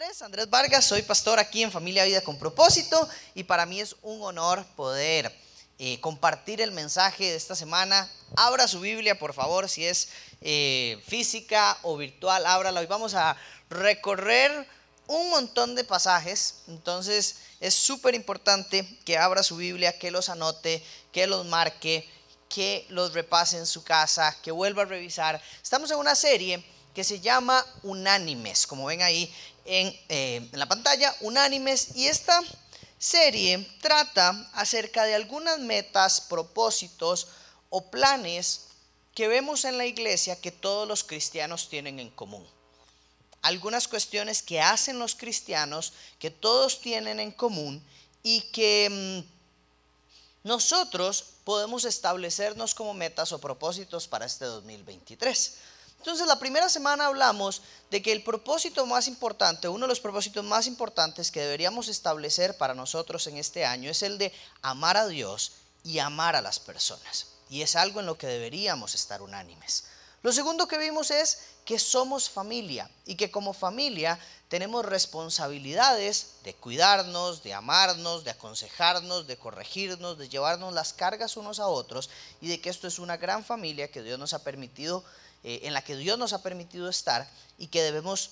Andrés, Andrés Vargas, soy pastor aquí en Familia Vida con propósito y para mí es un honor poder eh, compartir el mensaje de esta semana. Abra su Biblia, por favor, si es eh, física o virtual, ábrala. Hoy vamos a recorrer un montón de pasajes, entonces es súper importante que abra su Biblia, que los anote, que los marque, que los repase en su casa, que vuelva a revisar. Estamos en una serie que se llama Unánimes, como ven ahí en, eh, en la pantalla, Unánimes, y esta serie trata acerca de algunas metas, propósitos o planes que vemos en la iglesia que todos los cristianos tienen en común. Algunas cuestiones que hacen los cristianos que todos tienen en común y que mm, nosotros podemos establecernos como metas o propósitos para este 2023. Entonces, la primera semana hablamos de que el propósito más importante, uno de los propósitos más importantes que deberíamos establecer para nosotros en este año es el de amar a Dios y amar a las personas. Y es algo en lo que deberíamos estar unánimes. Lo segundo que vimos es que somos familia y que como familia tenemos responsabilidades de cuidarnos, de amarnos, de aconsejarnos, de corregirnos, de llevarnos las cargas unos a otros y de que esto es una gran familia que Dios nos ha permitido eh, en la que Dios nos ha permitido estar y que debemos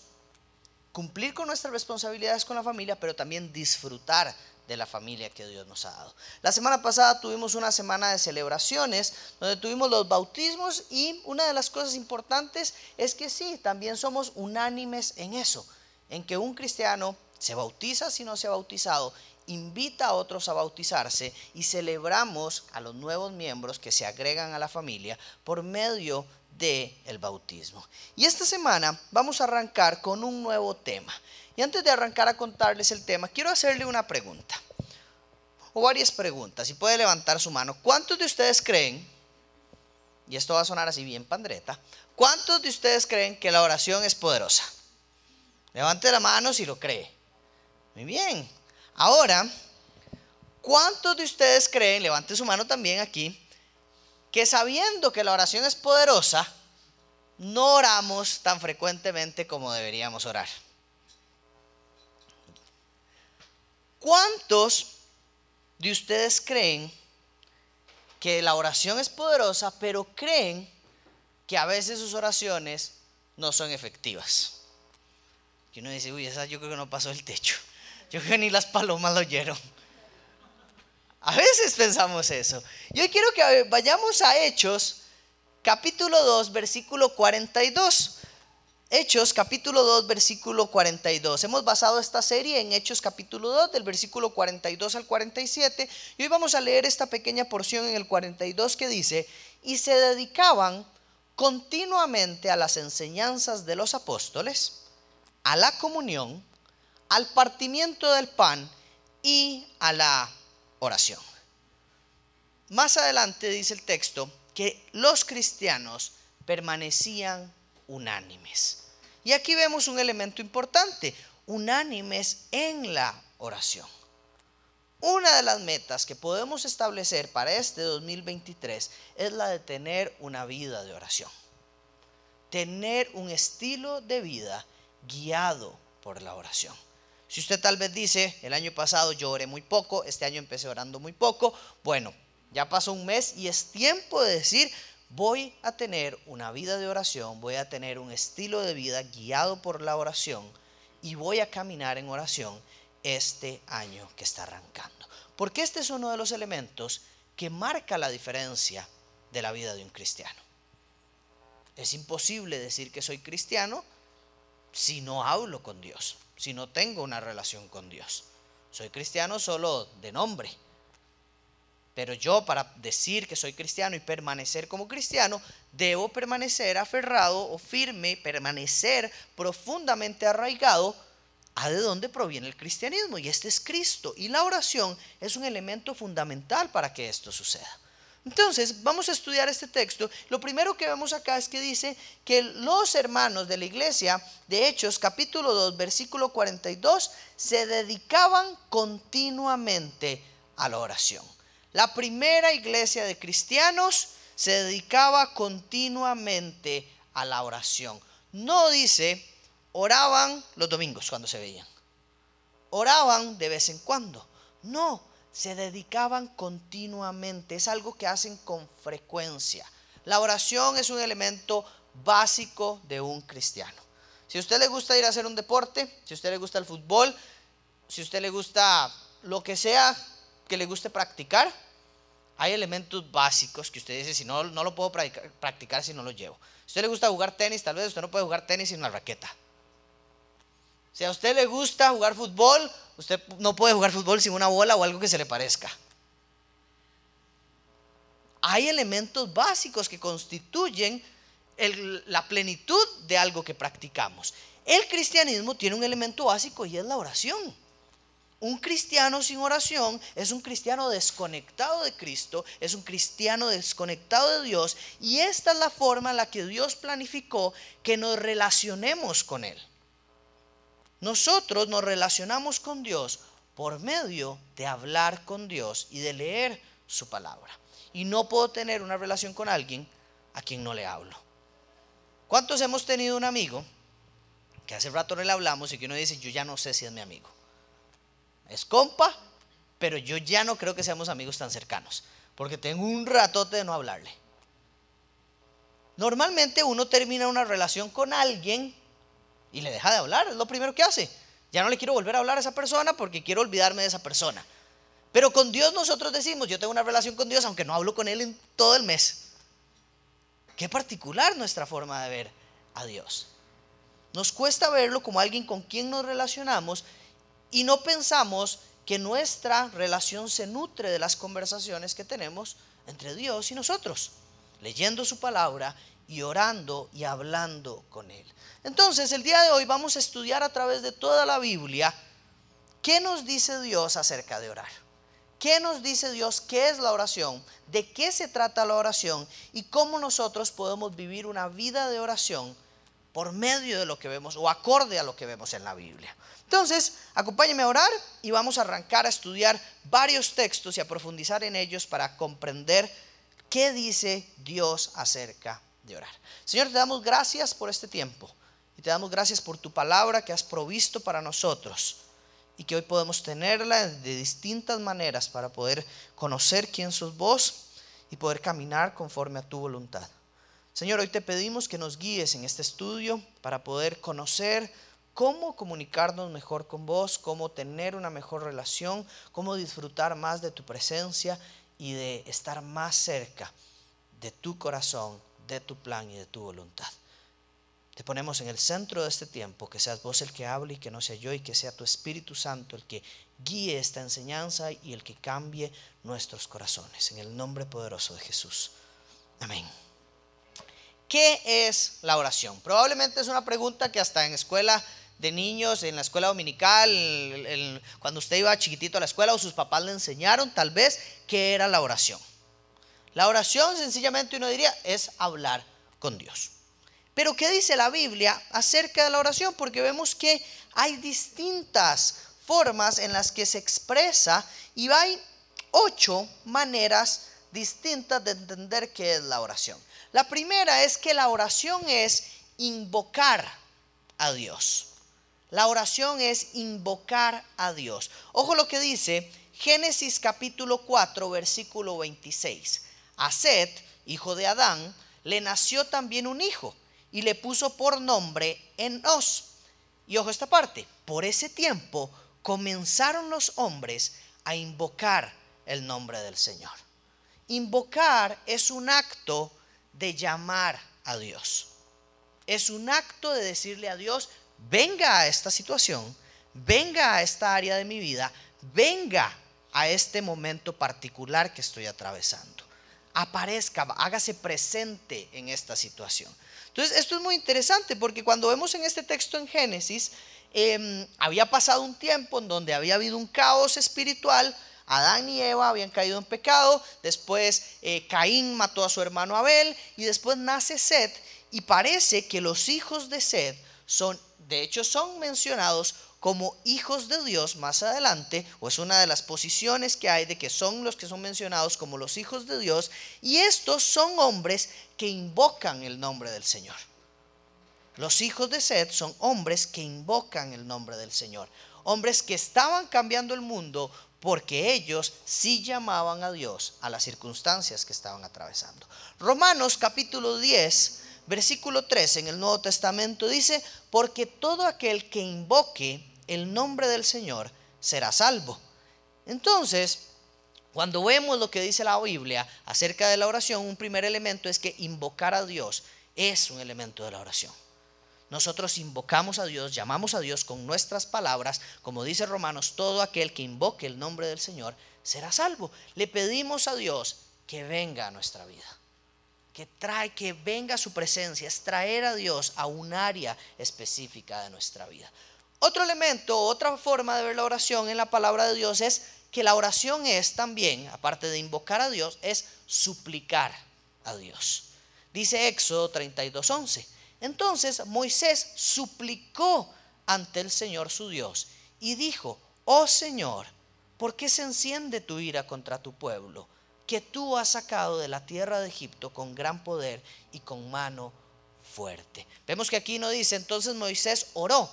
cumplir con nuestras responsabilidades con la familia, pero también disfrutar de la familia que Dios nos ha dado. La semana pasada tuvimos una semana de celebraciones donde tuvimos los bautismos y una de las cosas importantes es que sí, también somos unánimes en eso, en que un cristiano se bautiza si no se ha bautizado, invita a otros a bautizarse y celebramos a los nuevos miembros que se agregan a la familia por medio del el bautismo. Y esta semana vamos a arrancar con un nuevo tema. Y antes de arrancar a contarles el tema, quiero hacerle una pregunta. O varias preguntas. Si puede levantar su mano. ¿Cuántos de ustedes creen, y esto va a sonar así bien pandreta, ¿cuántos de ustedes creen que la oración es poderosa? Levante la mano si lo cree. Muy bien. Ahora, ¿cuántos de ustedes creen, levante su mano también aquí, que sabiendo que la oración es poderosa, no oramos tan frecuentemente como deberíamos orar. ¿Cuántos de ustedes creen que la oración es poderosa, pero creen que a veces sus oraciones no son efectivas? Y uno dice, uy, esa yo creo que no pasó el techo. Yo creo que ni las palomas lo oyeron. A veces pensamos eso. Y hoy quiero que vayamos a Hechos, capítulo 2, versículo 42. Hechos, capítulo 2, versículo 42. Hemos basado esta serie en Hechos, capítulo 2, del versículo 42 al 47. Y hoy vamos a leer esta pequeña porción en el 42 que dice, y se dedicaban continuamente a las enseñanzas de los apóstoles, a la comunión, al partimiento del pan y a la oración. Más adelante dice el texto que los cristianos permanecían unánimes. Y aquí vemos un elemento importante, unánimes en la oración. Una de las metas que podemos establecer para este 2023 es la de tener una vida de oración. Tener un estilo de vida guiado por la oración. Si usted tal vez dice, el año pasado yo oré muy poco, este año empecé orando muy poco, bueno, ya pasó un mes y es tiempo de decir, voy a tener una vida de oración, voy a tener un estilo de vida guiado por la oración y voy a caminar en oración este año que está arrancando. Porque este es uno de los elementos que marca la diferencia de la vida de un cristiano. Es imposible decir que soy cristiano si no hablo con Dios si no tengo una relación con Dios. Soy cristiano solo de nombre. Pero yo para decir que soy cristiano y permanecer como cristiano, debo permanecer aferrado o firme, permanecer profundamente arraigado a de dónde proviene el cristianismo. Y este es Cristo. Y la oración es un elemento fundamental para que esto suceda. Entonces, vamos a estudiar este texto. Lo primero que vemos acá es que dice que los hermanos de la iglesia de Hechos, capítulo 2, versículo 42, se dedicaban continuamente a la oración. La primera iglesia de cristianos se dedicaba continuamente a la oración. No dice oraban los domingos cuando se veían. Oraban de vez en cuando. No, se dedicaban continuamente. Es algo que hacen con frecuencia. La oración es un elemento básico de un cristiano. Si a usted le gusta ir a hacer un deporte, si a usted le gusta el fútbol, si a usted le gusta lo que sea que le guste practicar, hay elementos básicos que usted dice, si no, no lo puedo practicar, si no lo llevo. Si a usted le gusta jugar tenis, tal vez usted no puede jugar tenis sin una raqueta. Si a usted le gusta jugar fútbol, usted no puede jugar fútbol sin una bola o algo que se le parezca. Hay elementos básicos que constituyen la plenitud de algo que practicamos. El cristianismo tiene un elemento básico y es la oración. Un cristiano sin oración es un cristiano desconectado de Cristo, es un cristiano desconectado de Dios y esta es la forma en la que Dios planificó que nos relacionemos con Él. Nosotros nos relacionamos con Dios por medio de hablar con Dios y de leer su palabra. Y no puedo tener una relación con alguien a quien no le hablo. ¿Cuántos hemos tenido un amigo que hace rato no le hablamos y que uno dice, yo ya no sé si es mi amigo? Es compa, pero yo ya no creo que seamos amigos tan cercanos, porque tengo un ratote de no hablarle. Normalmente uno termina una relación con alguien y le deja de hablar, es lo primero que hace. Ya no le quiero volver a hablar a esa persona porque quiero olvidarme de esa persona. Pero con Dios nosotros decimos, yo tengo una relación con Dios aunque no hablo con Él en todo el mes. Qué particular nuestra forma de ver a Dios. Nos cuesta verlo como alguien con quien nos relacionamos y no pensamos que nuestra relación se nutre de las conversaciones que tenemos entre Dios y nosotros, leyendo su palabra y orando y hablando con Él. Entonces, el día de hoy vamos a estudiar a través de toda la Biblia qué nos dice Dios acerca de orar. ¿Qué nos dice Dios? ¿Qué es la oración? ¿De qué se trata la oración? ¿Y cómo nosotros podemos vivir una vida de oración por medio de lo que vemos o acorde a lo que vemos en la Biblia? Entonces, acompáñenme a orar y vamos a arrancar a estudiar varios textos y a profundizar en ellos para comprender qué dice Dios acerca Señor, te damos gracias por este tiempo y te damos gracias por tu palabra que has provisto para nosotros y que hoy podemos tenerla de distintas maneras para poder conocer quién sos vos y poder caminar conforme a tu voluntad. Señor, hoy te pedimos que nos guíes en este estudio para poder conocer cómo comunicarnos mejor con vos, cómo tener una mejor relación, cómo disfrutar más de tu presencia y de estar más cerca de tu corazón, de tu plan y de tu voluntad. Te ponemos en el centro de este tiempo, que seas vos el que hable y que no sea yo, y que sea tu Espíritu Santo el que guíe esta enseñanza y el que cambie nuestros corazones. En el nombre poderoso de Jesús. Amén. ¿Qué es la oración? Probablemente es una pregunta que hasta en escuela de niños, en la escuela dominical, cuando usted iba chiquitito a la escuela o sus papás le enseñaron tal vez qué era la oración. La oración sencillamente uno diría es hablar con Dios. Pero ¿qué dice la Biblia acerca de la oración? Porque vemos que hay distintas formas en las que se expresa y hay ocho maneras distintas de entender qué es la oración. La primera es que la oración es invocar a Dios. La oración es invocar a Dios. Ojo lo que dice Génesis capítulo 4, versículo 26. A Set, hijo de Adán, le nació también un hijo y le puso por nombre Enos. Y ojo esta parte, por ese tiempo comenzaron los hombres a invocar el nombre del Señor. Invocar es un acto de llamar a Dios. Es un acto de decirle a Dios, venga a esta situación, venga a esta área de mi vida, venga a este momento particular que estoy atravesando. Aparezca, hágase presente en esta situación. Entonces, esto es muy interesante porque cuando vemos en este texto en Génesis, em, había pasado un tiempo en donde había habido un caos espiritual, Adán y Eva habían caído en pecado, después eh, Caín mató a su hermano Abel y después nace Seth y parece que los hijos de Seth son, de hecho son mencionados como hijos de Dios más adelante, o es una de las posiciones que hay de que son los que son mencionados como los hijos de Dios, y estos son hombres que invocan el nombre del Señor. Los hijos de Seth son hombres que invocan el nombre del Señor, hombres que estaban cambiando el mundo porque ellos sí llamaban a Dios a las circunstancias que estaban atravesando. Romanos capítulo 10, versículo 13 en el Nuevo Testamento dice, porque todo aquel que invoque el nombre del Señor será salvo. Entonces, cuando vemos lo que dice la Biblia acerca de la oración, un primer elemento es que invocar a Dios es un elemento de la oración. Nosotros invocamos a Dios, llamamos a Dios con nuestras palabras, como dice Romanos, todo aquel que invoque el nombre del Señor será salvo. Le pedimos a Dios que venga a nuestra vida, que trae, que venga su presencia, es traer a Dios a un área específica de nuestra vida. Otro elemento, otra forma de ver la oración en la palabra de Dios es que la oración es también, aparte de invocar a Dios, es suplicar a Dios. Dice Éxodo 32:11. Entonces Moisés suplicó ante el Señor su Dios y dijo, oh Señor, ¿por qué se enciende tu ira contra tu pueblo, que tú has sacado de la tierra de Egipto con gran poder y con mano fuerte? Vemos que aquí no dice, entonces Moisés oró,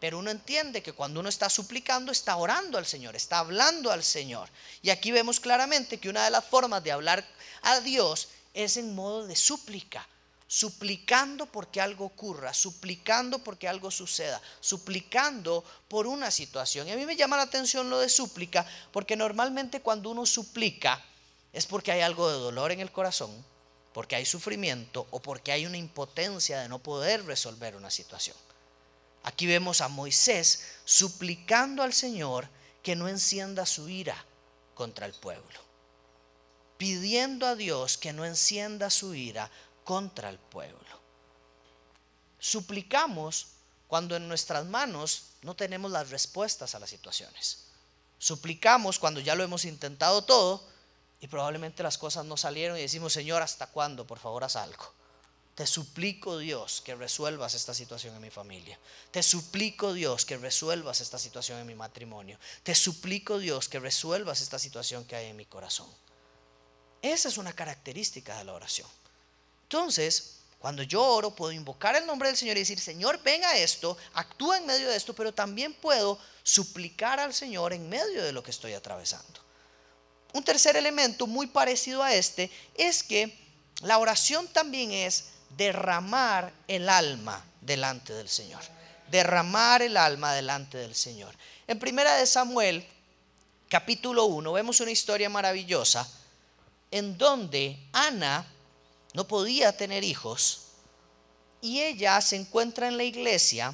pero uno entiende que cuando uno está suplicando, está orando al Señor, está hablando al Señor. Y aquí vemos claramente que una de las formas de hablar a Dios es en modo de súplica suplicando porque algo ocurra, suplicando porque algo suceda, suplicando por una situación. Y a mí me llama la atención lo de súplica, porque normalmente cuando uno suplica es porque hay algo de dolor en el corazón, porque hay sufrimiento o porque hay una impotencia de no poder resolver una situación. Aquí vemos a Moisés suplicando al Señor que no encienda su ira contra el pueblo, pidiendo a Dios que no encienda su ira contra el pueblo. Suplicamos cuando en nuestras manos no tenemos las respuestas a las situaciones. Suplicamos cuando ya lo hemos intentado todo y probablemente las cosas no salieron y decimos, Señor, ¿hasta cuándo? Por favor, haz algo. Te suplico, Dios, que resuelvas esta situación en mi familia. Te suplico, Dios, que resuelvas esta situación en mi matrimonio. Te suplico, Dios, que resuelvas esta situación que hay en mi corazón. Esa es una característica de la oración. Entonces, cuando yo oro, puedo invocar el nombre del Señor y decir, Señor, venga esto, actúa en medio de esto, pero también puedo suplicar al Señor en medio de lo que estoy atravesando. Un tercer elemento muy parecido a este es que la oración también es derramar el alma delante del Señor. Derramar el alma delante del Señor. En primera de Samuel, capítulo 1, vemos una historia maravillosa en donde Ana no podía tener hijos y ella se encuentra en la iglesia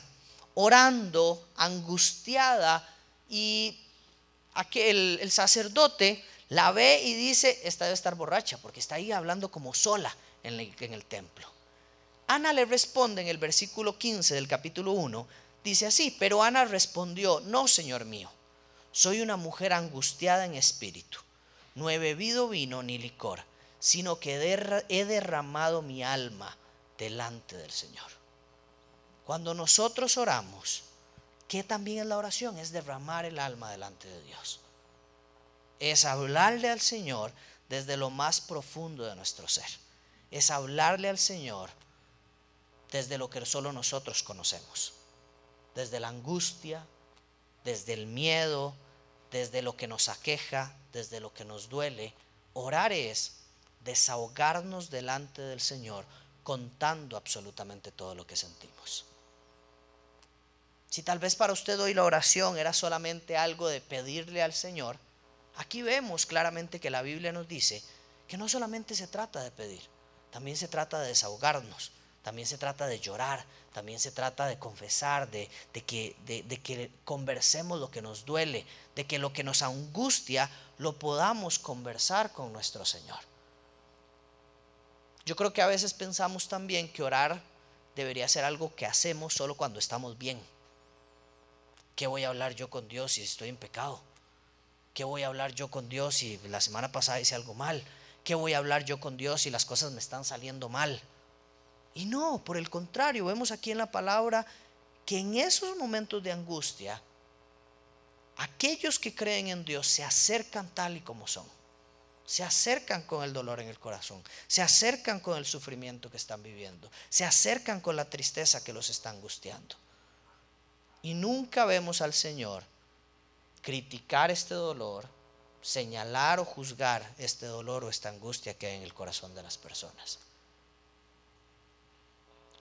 orando, angustiada y aquel, el sacerdote la ve y dice, esta debe estar borracha porque está ahí hablando como sola en, el templo. Ana le responde en el versículo 15 del capítulo 1, dice así, pero Ana respondió, no, Señor mío, soy una mujer angustiada en espíritu, no he bebido vino ni licor sino que he derramado mi alma delante del Señor. Cuando nosotros oramos, ¿qué también es la oración? Es derramar el alma delante de Dios. Es hablarle al Señor desde lo más profundo de nuestro ser. Es hablarle al Señor desde lo que solo nosotros conocemos. Desde la angustia, desde el miedo, desde lo que nos aqueja, desde lo que nos duele. Orar es desahogarnos delante del Señor contando absolutamente todo lo que sentimos. Si tal vez para usted hoy la oración era solamente algo de pedirle al Señor, aquí vemos claramente que la Biblia nos dice que no solamente se trata de pedir, también se trata de desahogarnos, también se trata de llorar, también se trata de confesar, de, que, de que conversemos lo que nos duele, de que lo que nos angustia lo podamos conversar con nuestro Señor. Yo creo que a veces pensamos también que orar debería ser algo que hacemos solo cuando estamos bien. ¿Qué voy a hablar yo con Dios si estoy en pecado? ¿Qué voy a hablar yo con Dios si la semana pasada hice algo mal? ¿Qué voy a hablar yo con Dios si las cosas me están saliendo mal? Y no, por el contrario, vemos aquí en la palabra que en esos momentos de angustia, aquellos que creen en Dios se acercan tal y como son se acercan con el dolor en el corazón, se acercan con el sufrimiento que están viviendo, se acercan con la tristeza que los está angustiando. Y nunca vemos al Señor criticar este dolor, señalar o juzgar este dolor o esta angustia que hay en el corazón de las personas.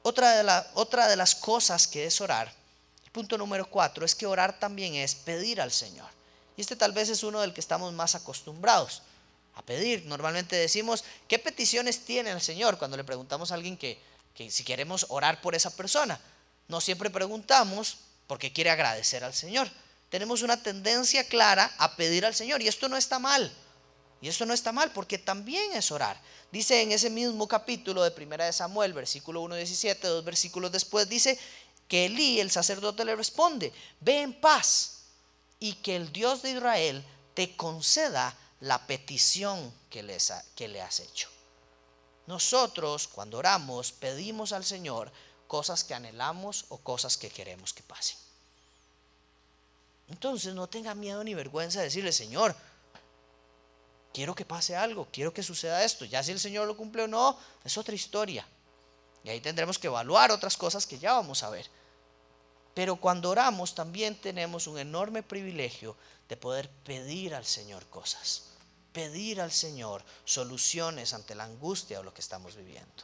Otra de, de las cosas que es orar, punto número cuatro, es que orar también es pedir al Señor. Y este tal vez es uno del que estamos más acostumbrados a pedir. Normalmente decimos, ¿qué peticiones tiene el Señor? Cuando le preguntamos a alguien que, que si queremos orar por esa persona. No siempre preguntamos porque quiere agradecer al Señor. Tenemos una tendencia clara a pedir al Señor y esto no está mal. Y esto no está mal porque también es orar. Dice en ese mismo capítulo de Primera de Samuel, versículo 1, 17, dos versículos después, dice que Elí, el sacerdote, le responde, ve en paz y que el Dios de Israel te conceda la petición que, que le has hecho. Nosotros cuando oramos pedimos al Señor cosas que anhelamos o cosas que queremos que pasen. Entonces no tenga miedo ni vergüenza de decirle, Señor, quiero que pase algo, quiero que suceda esto. Ya si el Señor lo cumple o no, es otra historia. Y ahí tendremos que evaluar otras cosas que ya vamos a ver. Pero cuando oramos también tenemos un enorme privilegio de poder pedir al Señor cosas pedir al Señor soluciones ante la angustia o lo que estamos viviendo.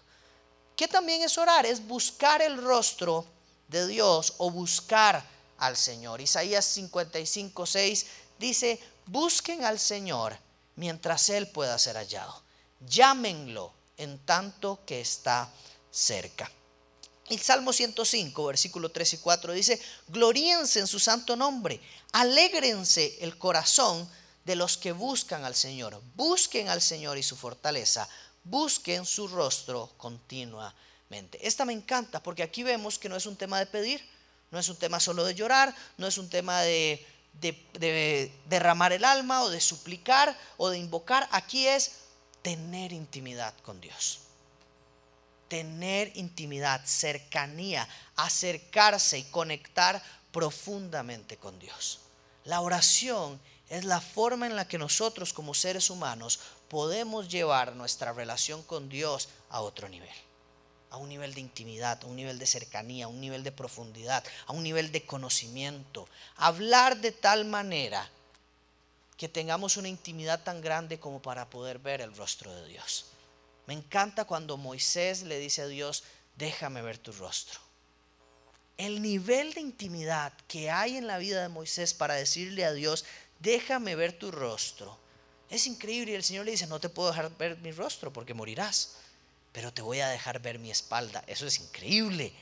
¿Qué también es orar? Es buscar el rostro de Dios o buscar al Señor. Isaías 55, 6 dice, busquen al Señor mientras Él pueda ser hallado. Llámenlo en tanto que está cerca. El Salmo 105, versículo 3 y 4 dice, gloríense en su santo nombre, alégrense el corazón de los que buscan al Señor. Busquen al Señor y su fortaleza. Busquen su rostro continuamente. Esta me encanta porque aquí vemos que no es un tema de pedir, no es un tema solo de llorar, no es un tema de, de derramar el alma o de suplicar o de invocar. Aquí es tener intimidad con Dios. Tener intimidad, cercanía, acercarse y conectar profundamente con Dios. La oración es la forma en la que nosotros como seres humanos podemos llevar nuestra relación con Dios a otro nivel. A un nivel de intimidad, a un nivel de cercanía, a un nivel de profundidad, a un nivel de conocimiento. Hablar de tal manera que tengamos una intimidad tan grande como para poder ver el rostro de Dios. Me encanta cuando Moisés le dice a Dios, déjame ver tu rostro. El nivel de intimidad que hay en la vida de Moisés para decirle a Dios, déjame ver tu rostro. Es increíble y el Señor le dice, no te puedo dejar ver mi rostro porque morirás, pero te voy a dejar ver mi espalda. Eso es increíble.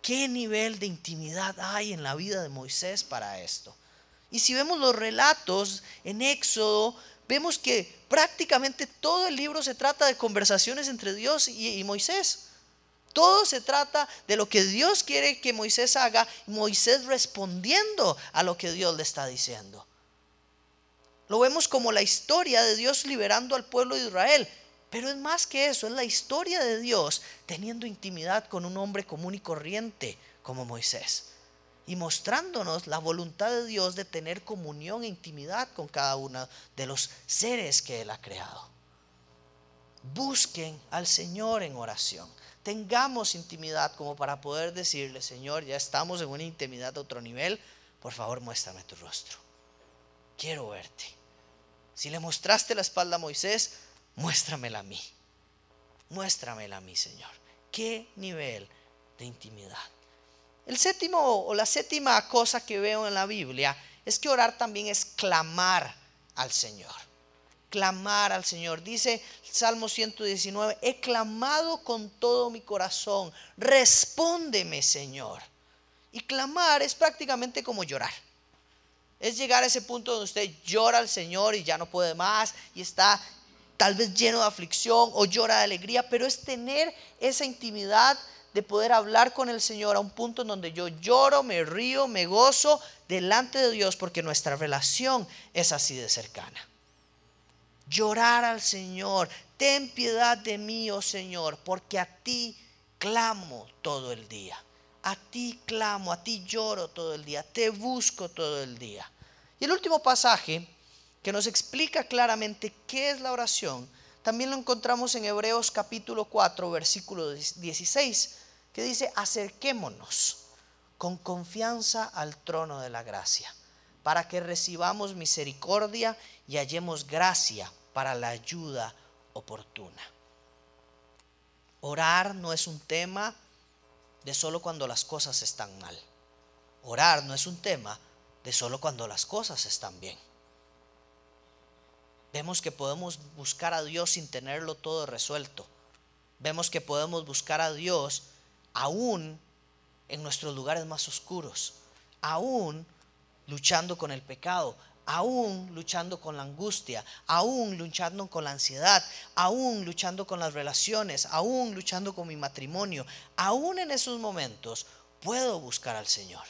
¿Qué nivel de intimidad hay en la vida de Moisés para esto? Y si vemos los relatos en Éxodo, vemos que prácticamente todo el libro se trata de conversaciones entre Dios y, Moisés. Todo se trata de lo que Dios quiere que Moisés haga, Moisés respondiendo a lo que Dios le está diciendo. Lo vemos como la historia de Dios liberando al pueblo de Israel. Pero es más que eso, es la historia de Dios teniendo intimidad con un hombre común y corriente como Moisés. Y mostrándonos la voluntad de Dios de tener comunión e intimidad con cada uno de los seres que Él ha creado. Busquen al Señor en oración tengamos intimidad como para poder decirle, Señor, ya estamos en una intimidad a otro nivel, por favor muéstrame tu rostro. Quiero verte. Si le mostraste la espalda a Moisés, muéstramela a mí. Muéstramela a mí, Señor. ¿Qué nivel de intimidad? El séptimo o la séptima cosa que veo en la Biblia es que orar también es clamar al Señor clamar al Señor. Dice Salmo 119, he clamado con todo mi corazón, respóndeme Señor. Y clamar es prácticamente como llorar. Es llegar a ese punto donde usted llora al Señor y ya no puede más y está tal vez lleno de aflicción o llora de alegría, pero es tener esa intimidad de poder hablar con el Señor a un punto en donde yo lloro, me río, me gozo delante de Dios porque nuestra relación es así de cercana llorar al Señor, ten piedad de mí, oh Señor, porque a ti clamo todo el día. A ti clamo, a ti lloro todo el día, te busco todo el día. Y el último pasaje que nos explica claramente qué es la oración, también lo encontramos en Hebreos capítulo 4, versículo 16, que dice, acerquémonos con confianza al trono de la gracia, para que recibamos misericordia y hallemos gracia para la ayuda oportuna. Orar no es un tema de solo cuando las cosas están mal. Orar no es un tema de solo cuando las cosas están bien. Vemos que podemos buscar a Dios sin tenerlo todo resuelto. Vemos que podemos buscar a Dios aún en nuestros lugares más oscuros, aún luchando con el pecado, aún luchando con la angustia, aún luchando con la ansiedad, aún luchando con las relaciones, aún luchando con mi matrimonio, aún en esos momentos puedo buscar al Señor.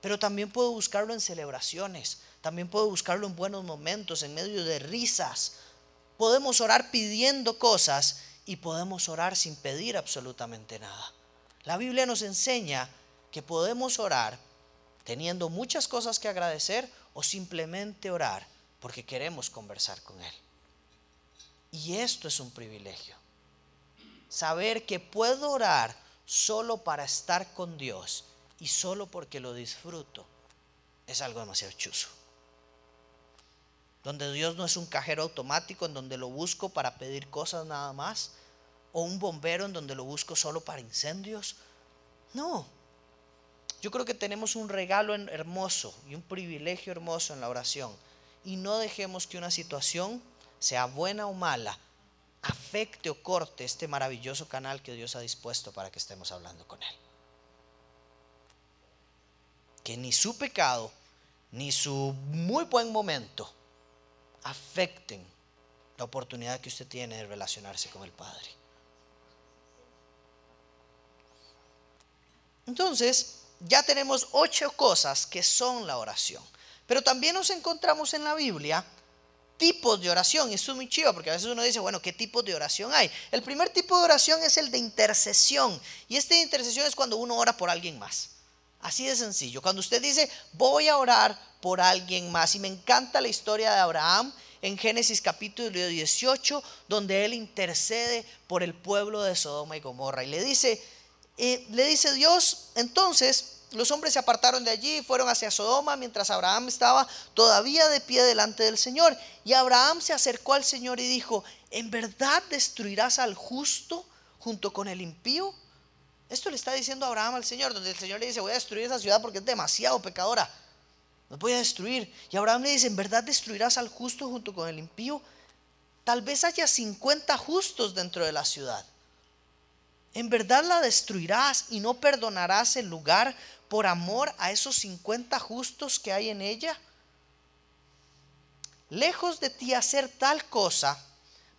Pero también puedo buscarlo en celebraciones, también puedo buscarlo en buenos momentos, en medio de risas. Podemos orar pidiendo cosas y podemos orar sin pedir absolutamente nada. La Biblia nos enseña que podemos orar teniendo muchas cosas que agradecer o simplemente orar porque queremos conversar con Él. Y esto es un privilegio. Saber que puedo orar solo para estar con Dios y solo porque lo disfruto es algo demasiado chuzo donde Dios no es un cajero automático en donde lo busco para pedir cosas nada más, o un bombero en donde lo busco solo para incendios. No, yo creo que tenemos un regalo hermoso y un privilegio hermoso en la oración, y no dejemos que una situación, sea buena o mala, afecte o corte este maravilloso canal que Dios ha dispuesto para que estemos hablando con Él. Que ni su pecado, ni su muy buen momento, afecten la oportunidad que usted tiene de relacionarse con el Padre. Entonces, ya tenemos ocho cosas que son la oración. Pero también nos encontramos en la Biblia tipos de oración. Y esto es muy chido porque a veces uno dice, bueno, ¿qué tipos de oración hay? El primer tipo de oración es el de intercesión. Y este de intercesión es cuando uno ora por alguien más. Así de sencillo. Cuando usted dice, voy a orar por alguien más. Y me encanta la historia de Abraham en Génesis capítulo 18, donde él intercede por el pueblo de Sodoma y Gomorra. Y le dice, eh, le dice Dios, entonces los hombres se apartaron de allí y fueron hacia Sodoma mientras Abraham estaba todavía de pie delante del Señor. Y Abraham se acercó al Señor y dijo, ¿en verdad destruirás al justo junto con el impío? Esto le está diciendo Abraham al Señor, donde el Señor le dice, voy a destruir esa ciudad porque es demasiado pecadora. Los voy a destruir. Y Abraham le dice, ¿en verdad destruirás al justo junto con el impío? Tal vez haya 50 justos dentro de la ciudad. ¿En verdad la destruirás y no perdonarás el lugar por amor a esos 50 justos que hay en ella? Lejos de ti hacer tal cosa,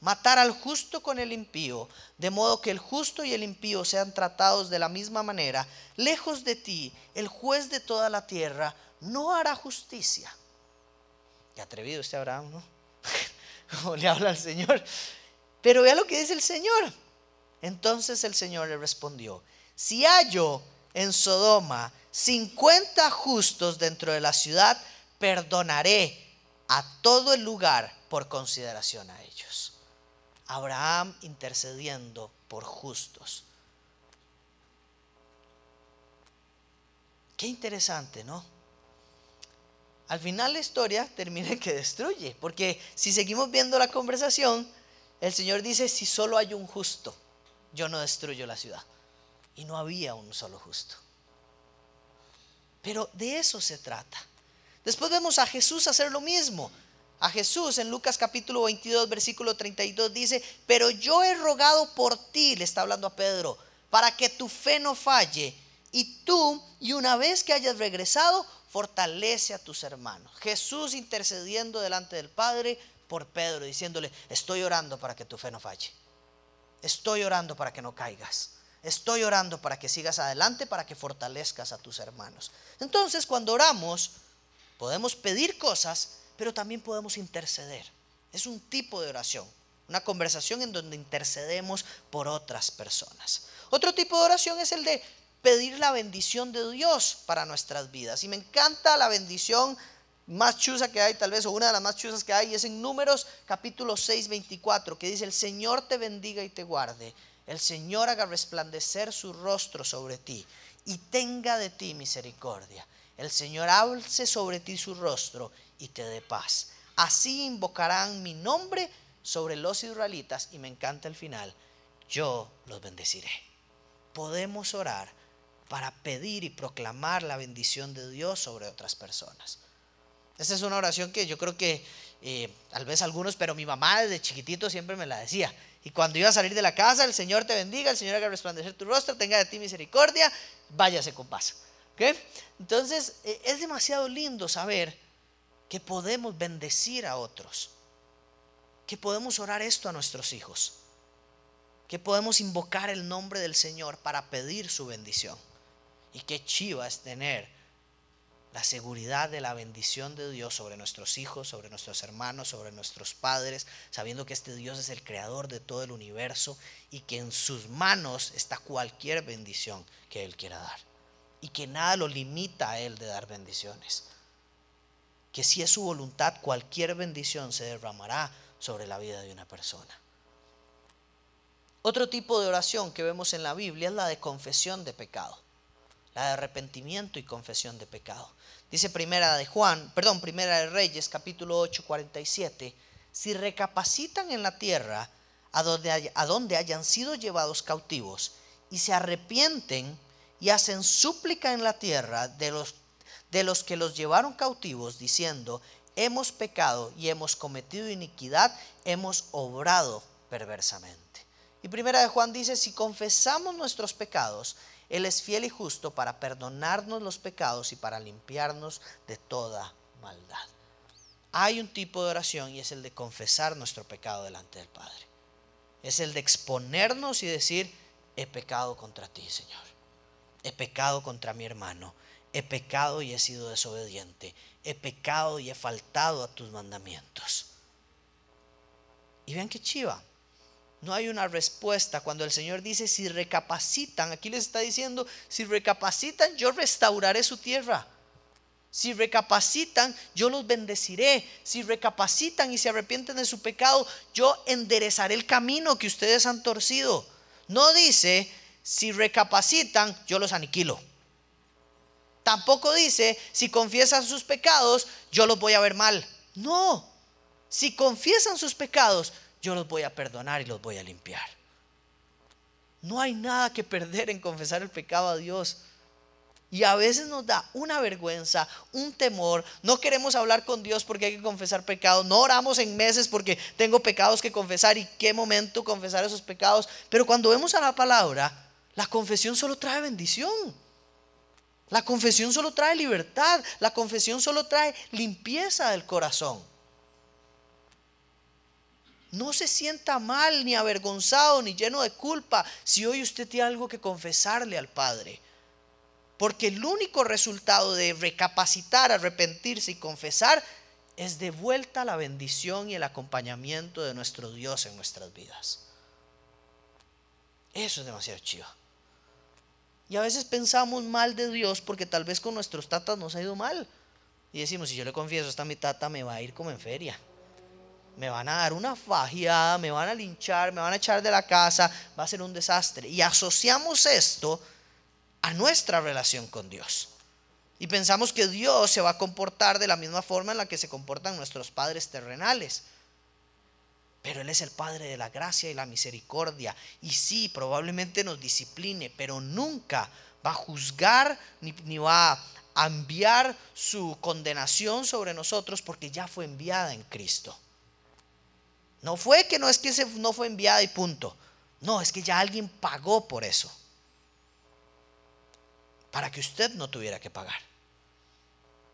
matar al justo con el impío, de modo que el justo y el impío sean tratados de la misma manera. Lejos de ti, el juez de toda la tierra no hará justicia. Qué atrevido este Abraham, ¿no? Como le habla al Señor. Pero vea lo que dice el Señor. Entonces el Señor le respondió, si hallo en Sodoma 50 justos dentro de la ciudad, perdonaré a todo el lugar por consideración a ellos. Abraham intercediendo por justos. Qué interesante, ¿no? Al final la historia termina que destruye, porque si seguimos viendo la conversación, el Señor dice, si solo hay un justo, yo no destruyo la ciudad. Y no había un solo justo. Pero de eso se trata. Después vemos a Jesús hacer lo mismo a Jesús en Lucas capítulo 22, versículo 32 dice, pero yo he rogado por ti, le está hablando a Pedro, para que tu fe no falle. Y tú, y una vez que hayas regresado, fortalece a tus hermanos. Jesús intercediendo delante del Padre por Pedro, diciéndole, estoy orando para que tu fe no falle. Estoy orando para que no caigas. Estoy orando para que sigas adelante, para que fortalezcas a tus hermanos. Entonces, cuando oramos, podemos pedir cosas pero también podemos interceder. Es un tipo de oración, una conversación en donde intercedemos por otras personas. Otro tipo de oración es el de pedir la bendición de Dios para nuestras vidas. Y me encanta la bendición más chusa que hay tal vez, o una de las más chusas que hay, es en Números capítulo 6, 24, que dice, el Señor te bendiga y te guarde, el Señor haga resplandecer su rostro sobre ti y tenga de ti misericordia. El Señor alce sobre ti su rostro y te dé paz. Así invocarán mi nombre sobre los israelitas y me encanta el final, yo los bendeciré. Podemos orar para pedir y proclamar la bendición de Dios sobre otras personas. Esta es una oración que yo creo que eh, tal vez algunos, pero mi mamá desde chiquitito siempre me la decía. Y cuando iba a salir de la casa, el Señor te bendiga, el Señor haga resplandecer tu rostro, tenga de ti misericordia, váyase con paz. Entonces, eh, es demasiado lindo saber que podemos bendecir a otros, que podemos orar esto a nuestros hijos, que podemos invocar el nombre del Señor para pedir su bendición. Y qué chiva es tener la seguridad de la bendición de Dios sobre nuestros hijos, sobre nuestros hermanos, sobre nuestros padres, sabiendo que este Dios es el creador de todo el universo y que en sus manos está cualquier bendición que Él quiera dar. Y que nada lo limita a Él de dar bendiciones que si es su voluntad, cualquier bendición se derramará sobre la vida de una persona. Otro tipo de oración que vemos en la Biblia es la de confesión de pecado, la de arrepentimiento y confesión de pecado. Dice primera de Juan, perdón, primera de Reyes, capítulo 8, 47, si recapacitan en la tierra a donde, a donde hayan sido llevados cautivos y se arrepienten y hacen súplica en la tierra de los de los que los llevaron cautivos, diciendo, hemos pecado y hemos cometido iniquidad, hemos obrado perversamente. Y primera de Juan dice, si confesamos nuestros pecados, Él es fiel y justo para perdonarnos los pecados y para limpiarnos de toda maldad. Hay un tipo de oración y es el de confesar nuestro pecado delante del Padre. Es el de exponernos y decir, he pecado contra ti, Señor. He pecado contra mi hermano he pecado y he sido desobediente, he pecado y he faltado a tus mandamientos. Y vean qué chiva. No hay una respuesta cuando el Señor dice, si recapacitan, aquí les está diciendo, si recapacitan, yo restauraré su tierra. Si recapacitan, yo los bendeciré. Si recapacitan y se arrepienten de su pecado, yo enderezaré el camino que ustedes han torcido. No dice, si recapacitan, yo los aniquilo. Tampoco dice, si confiesan sus pecados, yo los voy a ver mal. No, si confiesan sus pecados, yo los voy a perdonar y los voy a limpiar. No hay nada que perder en confesar el pecado a Dios. Y a veces nos da una vergüenza, un temor. No queremos hablar con Dios porque hay que confesar pecados. No oramos en meses porque tengo pecados que confesar y qué momento confesar esos pecados. Pero cuando vemos a la palabra, la confesión solo trae bendición. La confesión solo trae libertad, la confesión solo trae limpieza del corazón. No se sienta mal, ni avergonzado, ni lleno de culpa si hoy usted tiene algo que confesarle al Padre. Porque el único resultado de recapacitar, arrepentirse y confesar es de vuelta la bendición y el acompañamiento de nuestro Dios en nuestras vidas. Eso es demasiado chido. Y a veces pensamos mal de Dios porque tal vez con nuestros tatas nos ha ido mal. Y decimos, si yo le confieso, esta mi tata me va a ir como en feria. Me van a dar una fagiada, me van a linchar, me van a echar de la casa, va a ser un desastre. Y asociamos esto a nuestra relación con Dios. Y pensamos que Dios se va a comportar de la misma forma en la que se comportan nuestros padres terrenales. Pero Él es el Padre de la gracia y la misericordia. Y sí, probablemente nos discipline, pero nunca va a juzgar ni, va a enviar su condenación sobre nosotros porque ya fue enviada en Cristo. No fue que no es que no fue enviada y punto. No, es que ya alguien pagó por eso. Para que usted no tuviera que pagar.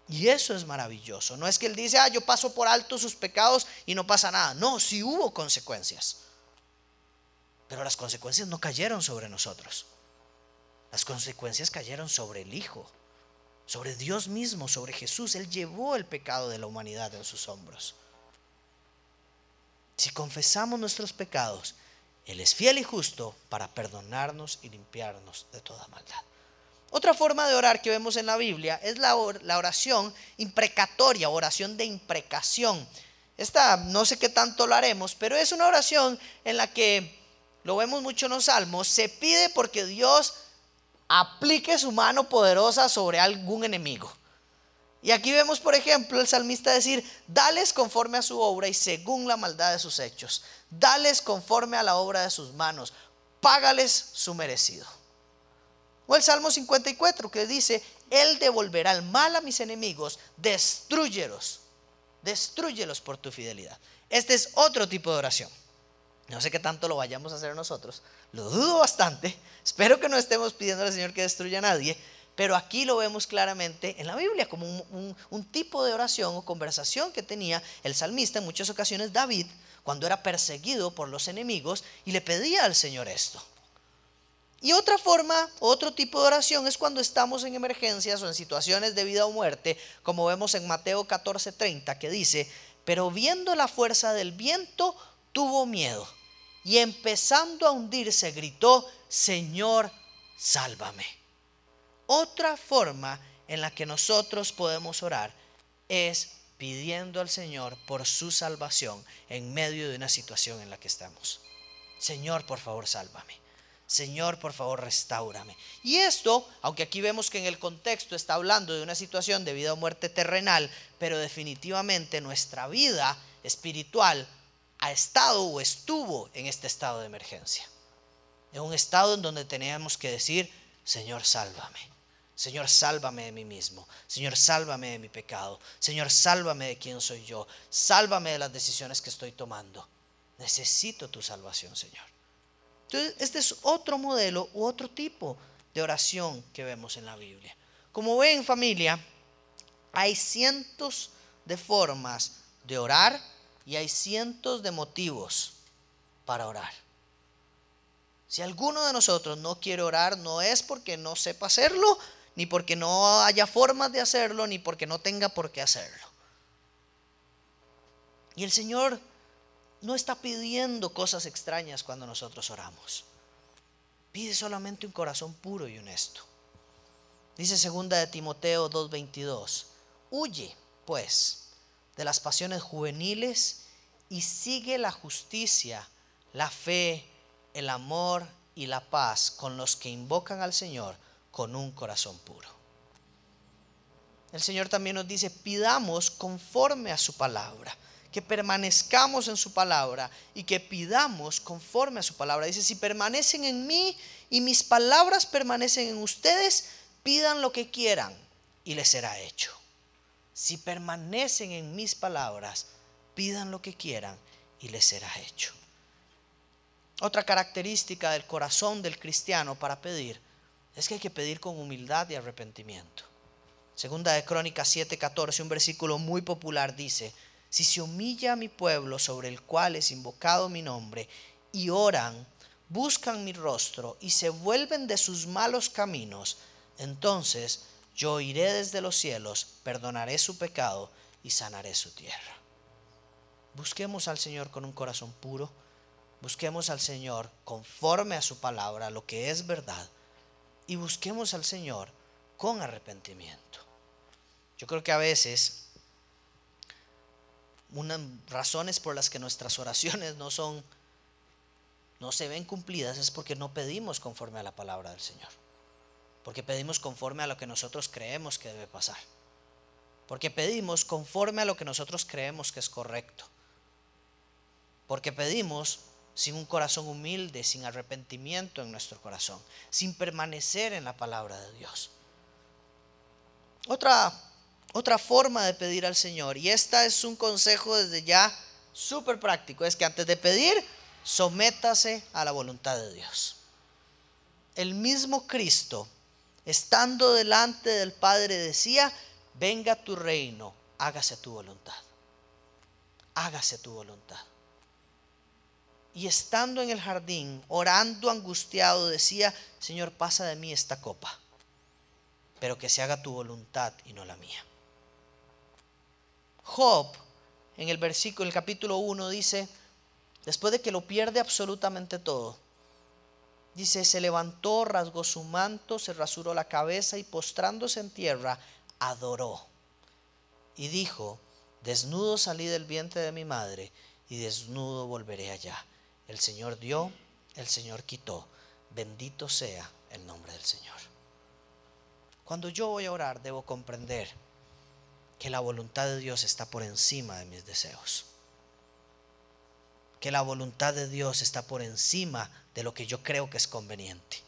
Y eso es maravilloso. No es que él dice, ah, yo paso por alto sus pecados y no pasa nada. No, sí hubo consecuencias. Pero las consecuencias no cayeron sobre nosotros. Las consecuencias cayeron sobre el Hijo, sobre Dios mismo, sobre Jesús. Él llevó el pecado de la humanidad en sus hombros. Si confesamos nuestros pecados, Él es fiel y justo para perdonarnos y limpiarnos de toda maldad. Otra forma de orar que vemos en la Biblia es la, oración imprecatoria, oración de imprecación. Esta no sé qué tanto lo haremos, pero es una oración en la que, lo vemos mucho en los salmos, se pide porque Dios aplique su mano poderosa sobre algún enemigo. Y aquí vemos, por ejemplo, el salmista decir, dales conforme a su obra y según la maldad de sus hechos. Dales conforme a la obra de sus manos. Págales su merecido. O el Salmo 54 que dice, Él devolverá el mal a mis enemigos, destruyelos, destruyelos por tu fidelidad. Este es otro tipo de oración. No sé qué tanto lo vayamos a hacer nosotros, lo dudo bastante, espero que no estemos pidiendo al Señor que destruya a nadie, pero aquí lo vemos claramente en la Biblia como un, un tipo de oración o conversación que tenía el salmista en muchas ocasiones David cuando era perseguido por los enemigos y le pedía al Señor esto. Y otra forma, otro tipo de oración es cuando estamos en emergencias o en situaciones de vida o muerte, como vemos en Mateo 14:30, que dice, pero viendo la fuerza del viento, tuvo miedo y empezando a hundirse gritó, Señor, sálvame. Otra forma en la que nosotros podemos orar es pidiendo al Señor por su salvación en medio de una situación en la que estamos. Señor, por favor, sálvame. Señor, por favor, restaurame. Y esto, aunque aquí vemos que en el contexto está hablando de una situación de vida o muerte terrenal, pero definitivamente nuestra vida espiritual ha estado o estuvo en este estado de emergencia. En un estado en donde teníamos que decir, Señor, sálvame. Señor, sálvame de mí mismo. Señor, sálvame de mi pecado. Señor, sálvame de quién soy yo. Sálvame de las decisiones que estoy tomando. Necesito tu salvación, Señor. Entonces, este es otro modelo u otro tipo de oración que vemos en la Biblia. Como ven familia, hay cientos de formas de orar y hay cientos de motivos para orar. Si alguno de nosotros no quiere orar, no es porque no sepa hacerlo, ni porque no haya formas de hacerlo, ni porque no tenga por qué hacerlo. Y el Señor no está pidiendo cosas extrañas cuando nosotros oramos. Pide solamente un corazón puro y honesto. Dice segunda de Timoteo 2:22, huye pues de las pasiones juveniles y sigue la justicia, la fe, el amor y la paz con los que invocan al Señor con un corazón puro. El Señor también nos dice, pidamos conforme a su palabra que permanezcamos en su palabra y que pidamos conforme a su palabra. Dice, si permanecen en mí y mis palabras permanecen en ustedes, pidan lo que quieran y les será hecho. Si permanecen en mis palabras, pidan lo que quieran y les será hecho. Otra característica del corazón del cristiano para pedir es que hay que pedir con humildad y arrepentimiento. Segunda de Crónicas 7:14, un versículo muy popular dice, si se humilla mi pueblo sobre el cual es invocado mi nombre, y oran, buscan mi rostro y se vuelven de sus malos caminos, entonces yo iré desde los cielos, perdonaré su pecado y sanaré su tierra. Busquemos al Señor con un corazón puro, busquemos al Señor conforme a su palabra, lo que es verdad, y busquemos al Señor con arrepentimiento. Yo creo que a veces unas razones por las que nuestras oraciones no son no se ven cumplidas es porque no pedimos conforme a la palabra del Señor. Porque pedimos conforme a lo que nosotros creemos que debe pasar. Porque pedimos conforme a lo que nosotros creemos que es correcto. Porque pedimos sin un corazón humilde, sin arrepentimiento en nuestro corazón, sin permanecer en la palabra de Dios. Otra otra forma de pedir al Señor. Y esta es un consejo desde ya súper práctico. Es que antes de pedir, sométase a la voluntad de Dios. El mismo Cristo, estando delante del Padre, decía, venga tu reino, hágase tu voluntad. Hágase tu voluntad. Y estando en el jardín, orando angustiado, decía, Señor, pasa de mí esta copa, pero que se haga tu voluntad y no la mía. Job, en el versículo, el capítulo 1, dice, después de que lo pierde absolutamente todo, Dice, se levantó, rasgó su manto, se rasuró la cabeza y postrándose en tierra, adoró. Y dijo, desnudo salí del vientre de mi madre y desnudo volveré allá. El Señor dio, el Señor quitó. Bendito sea el nombre del Señor. Cuando yo voy a orar, debo comprender que la voluntad de Dios está por encima de mis deseos. Que la voluntad de Dios está por encima de lo que yo creo que es conveniente.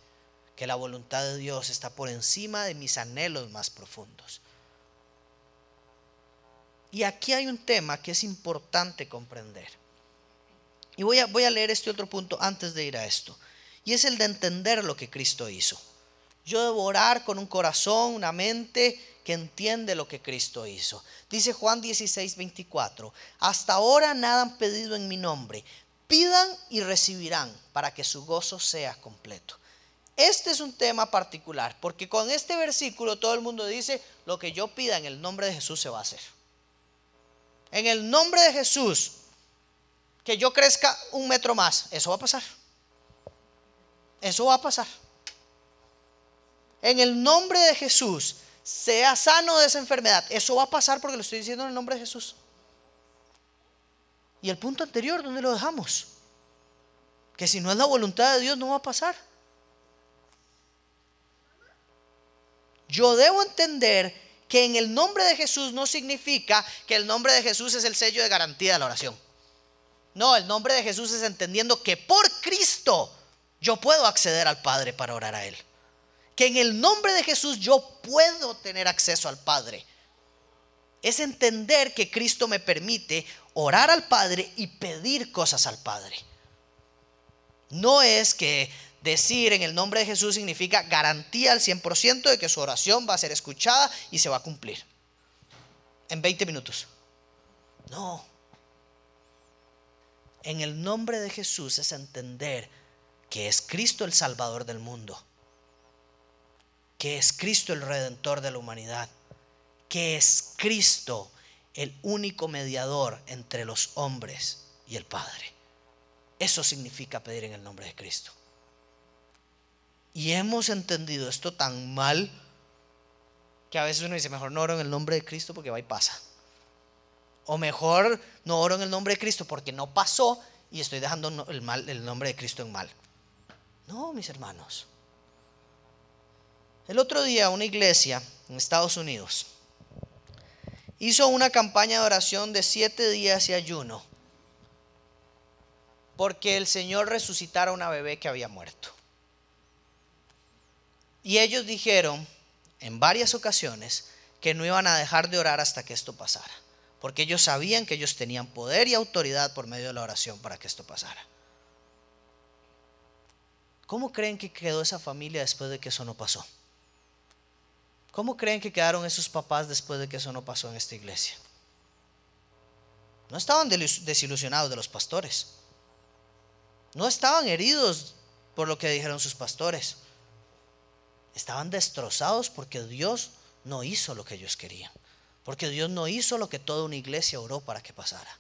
Que la voluntad de Dios está por encima de mis anhelos más profundos. Y aquí hay un tema que es importante comprender. Y voy a, voy a leer este otro punto antes de ir a esto. Y es el de entender lo que Cristo hizo. Yo debo orar con un corazón, una mente que entiende lo que Cristo hizo. Dice Juan 16, 24, hasta ahora nada han pedido en mi nombre. Pidan y recibirán para que su gozo sea completo. Este es un tema particular, porque con este versículo todo el mundo dice, lo que yo pida en el nombre de Jesús se va a hacer. En el nombre de Jesús, que yo crezca un metro más, eso va a pasar. Eso va a pasar. En el nombre de Jesús, sea sano de esa enfermedad. Eso va a pasar porque lo estoy diciendo en el nombre de Jesús. Y el punto anterior, ¿dónde lo dejamos? Que si no es la voluntad de Dios, no va a pasar. Yo debo entender que en el nombre de Jesús no significa que el nombre de Jesús es el sello de garantía de la oración. No, el nombre de Jesús es entendiendo que por Cristo yo puedo acceder al Padre para orar a Él que en el nombre de Jesús yo puedo tener acceso al Padre. Es entender que Cristo me permite orar al Padre y pedir cosas al Padre. No es que decir en el nombre de Jesús significa garantía al 100% de que su oración va a ser escuchada y se va a cumplir. En 20 minutos. No. En el nombre de Jesús es entender que es Cristo el Salvador del mundo que es Cristo el redentor de la humanidad, que es Cristo el único mediador entre los hombres y el Padre. Eso significa pedir en el nombre de Cristo. Y hemos entendido esto tan mal que a veces uno dice, mejor no oro en el nombre de Cristo porque va y pasa. O mejor no oro en el nombre de Cristo porque no pasó y estoy dejando el, mal, el nombre de Cristo en mal. No, mis hermanos. El otro día una iglesia en Estados Unidos hizo una campaña de oración de siete días y ayuno porque el Señor resucitara a una bebé que había muerto. Y ellos dijeron en varias ocasiones que no iban a dejar de orar hasta que esto pasara, porque ellos sabían que ellos tenían poder y autoridad por medio de la oración para que esto pasara. ¿Cómo creen que quedó esa familia después de que eso no pasó? ¿Cómo creen que quedaron esos papás después de que eso no pasó en esta iglesia? No estaban desilusionados de los pastores. No estaban heridos por lo que dijeron sus pastores. Estaban destrozados porque Dios no hizo lo que ellos querían. Porque Dios no hizo lo que toda una iglesia oró para que pasara.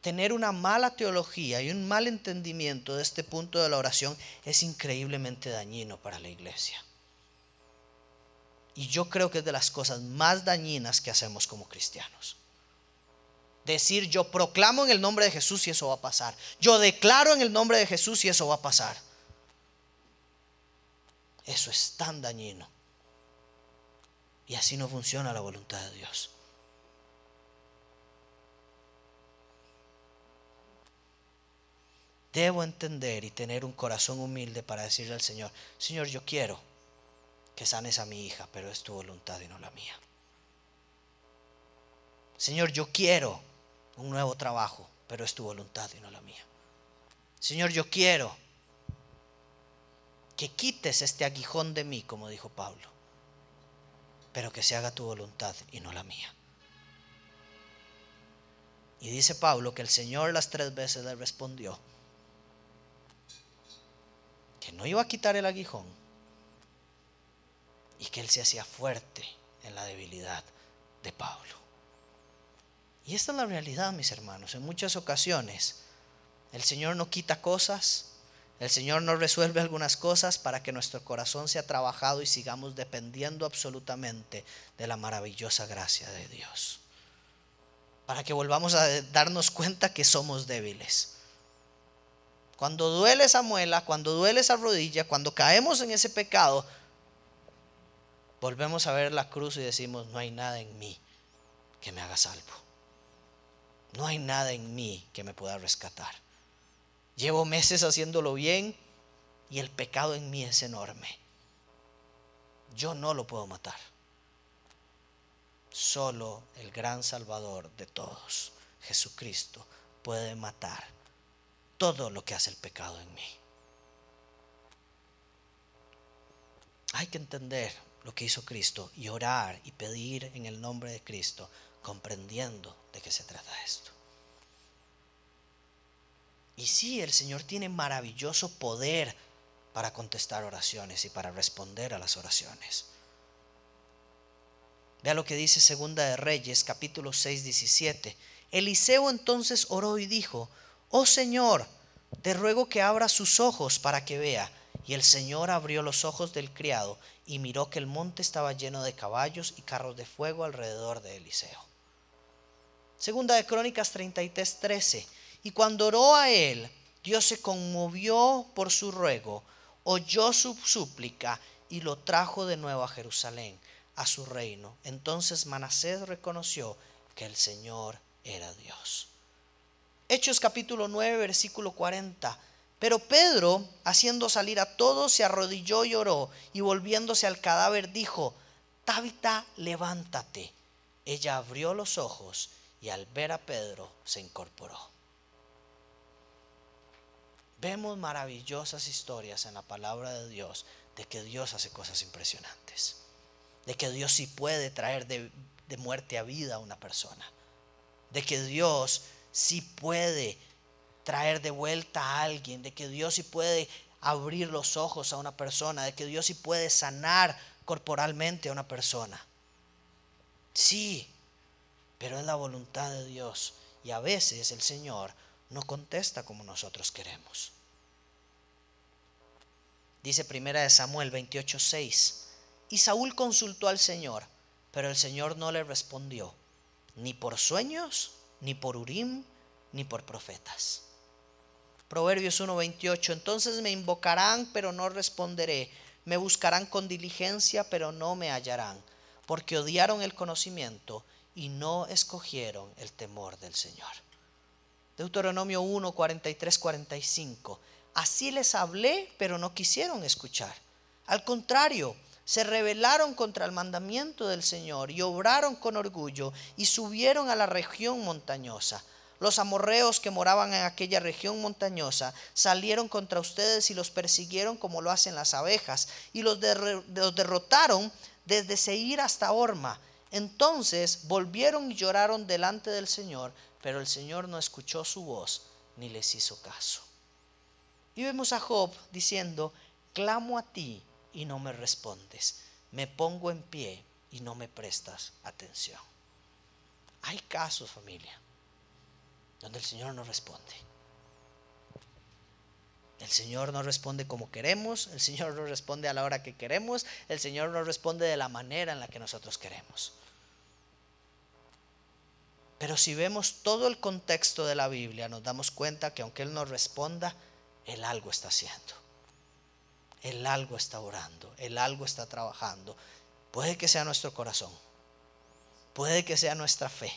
Tener una mala teología y un mal entendimiento de este punto de la oración es increíblemente dañino para la iglesia. Y yo creo que es de las cosas más dañinas que hacemos como cristianos. Decir yo proclamo en el nombre de Jesús y eso va a pasar. Yo declaro en el nombre de Jesús y eso va a pasar. Eso es tan dañino. Y así no funciona la voluntad de Dios. Debo entender y tener un corazón humilde para decirle al Señor, Señor, yo quiero que sanes a mi hija, pero es tu voluntad y no la mía. Señor, yo quiero un nuevo trabajo, pero es tu voluntad y no la mía. Señor, yo quiero que quites este aguijón de mí, como dijo Pablo, pero que se haga tu voluntad y no la mía. Y dice Pablo que el Señor las tres veces le respondió que no iba a quitar el aguijón, y que él se hacía fuerte en la debilidad de Pablo. Y esta es la realidad, mis hermanos. En muchas ocasiones El Señor no quita cosas, el Señor no resuelve algunas cosas para que nuestro corazón sea trabajado y sigamos dependiendo absolutamente de la maravillosa gracia de Dios. Para que volvamos a darnos cuenta que somos débiles. Cuando duele esa muela, cuando duele esa rodilla, cuando caemos en ese pecado, volvemos a ver la cruz y decimos, no hay nada en mí que me haga salvo. No hay nada en mí que me pueda rescatar. Llevo meses haciéndolo bien y el pecado en mí es enorme. Yo no lo puedo matar. Solo el gran Salvador de todos, Jesucristo, puede matar todo lo que hace el pecado en mí. Hay que entender lo que hizo Cristo y orar y pedir en el nombre de Cristo, comprendiendo de qué se trata esto. Y sí, el Señor tiene maravilloso poder para contestar oraciones y para responder a las oraciones. Vea lo que dice Segunda de Reyes, capítulo 6, 17. Eliseo entonces oró y dijo, oh Señor, te ruego que abra sus ojos para que vea. Y el Señor abrió los ojos del criado y miró que el monte estaba lleno de caballos y carros de fuego alrededor de Eliseo. Segunda de Crónicas 33, 13. Y cuando oró a él, Dios se conmovió por su ruego, oyó su súplica y lo trajo de nuevo a Jerusalén, a su reino. Entonces Manasés reconoció que el Señor era Dios. Hechos capítulo 9, versículo 40. Pero Pedro, haciendo salir a todos, se arrodilló y oró, y volviéndose al cadáver dijo, Tábita, levántate. Ella abrió los ojos y al ver a Pedro se incorporó. Vemos maravillosas historias en la palabra de Dios de que Dios hace cosas impresionantes, de que Dios sí puede traer de, muerte a vida a una persona, de que Dios sí puede traer de vuelta a alguien, de que Dios sí puede abrir los ojos a una persona, de que Dios sí puede sanar corporalmente a una persona. Sí, pero es la voluntad de Dios y a veces el Señor no contesta como nosotros queremos. Dice primera de Samuel 28:6. Y Saúl consultó al Señor, pero el Señor no le respondió, ni por sueños, ni por Urim, ni por profetas. Proverbios 1:28. Entonces me invocarán, pero no responderé. Me buscarán con diligencia, pero no me hallarán, porque odiaron el conocimiento y no escogieron el temor del Señor. Deuteronomio 1, 43, 45. Así les hablé, pero no quisieron escuchar. Al contrario, se rebelaron contra el mandamiento del Señor y obraron con orgullo y subieron a la región montañosa. Los amorreos que moraban en aquella región montañosa salieron contra ustedes y los persiguieron como lo hacen las abejas y los, derrotaron desde Seir hasta Orma. Entonces volvieron y lloraron delante del Señor pero el Señor no escuchó su voz ni les hizo caso. Y vemos a Job diciendo, clamo a ti y no me respondes, me pongo en pie y no me prestas atención. Hay casos, familia, donde el Señor no responde. El Señor no responde como queremos, el Señor no responde a la hora que queremos, el Señor no responde de la manera en la que nosotros queremos. Pero si vemos todo el contexto de la Biblia, nos damos cuenta que aunque Él nos responda, Él algo está haciendo. Él algo está orando, Él algo está trabajando. Puede que sea nuestro corazón, puede que sea nuestra fe,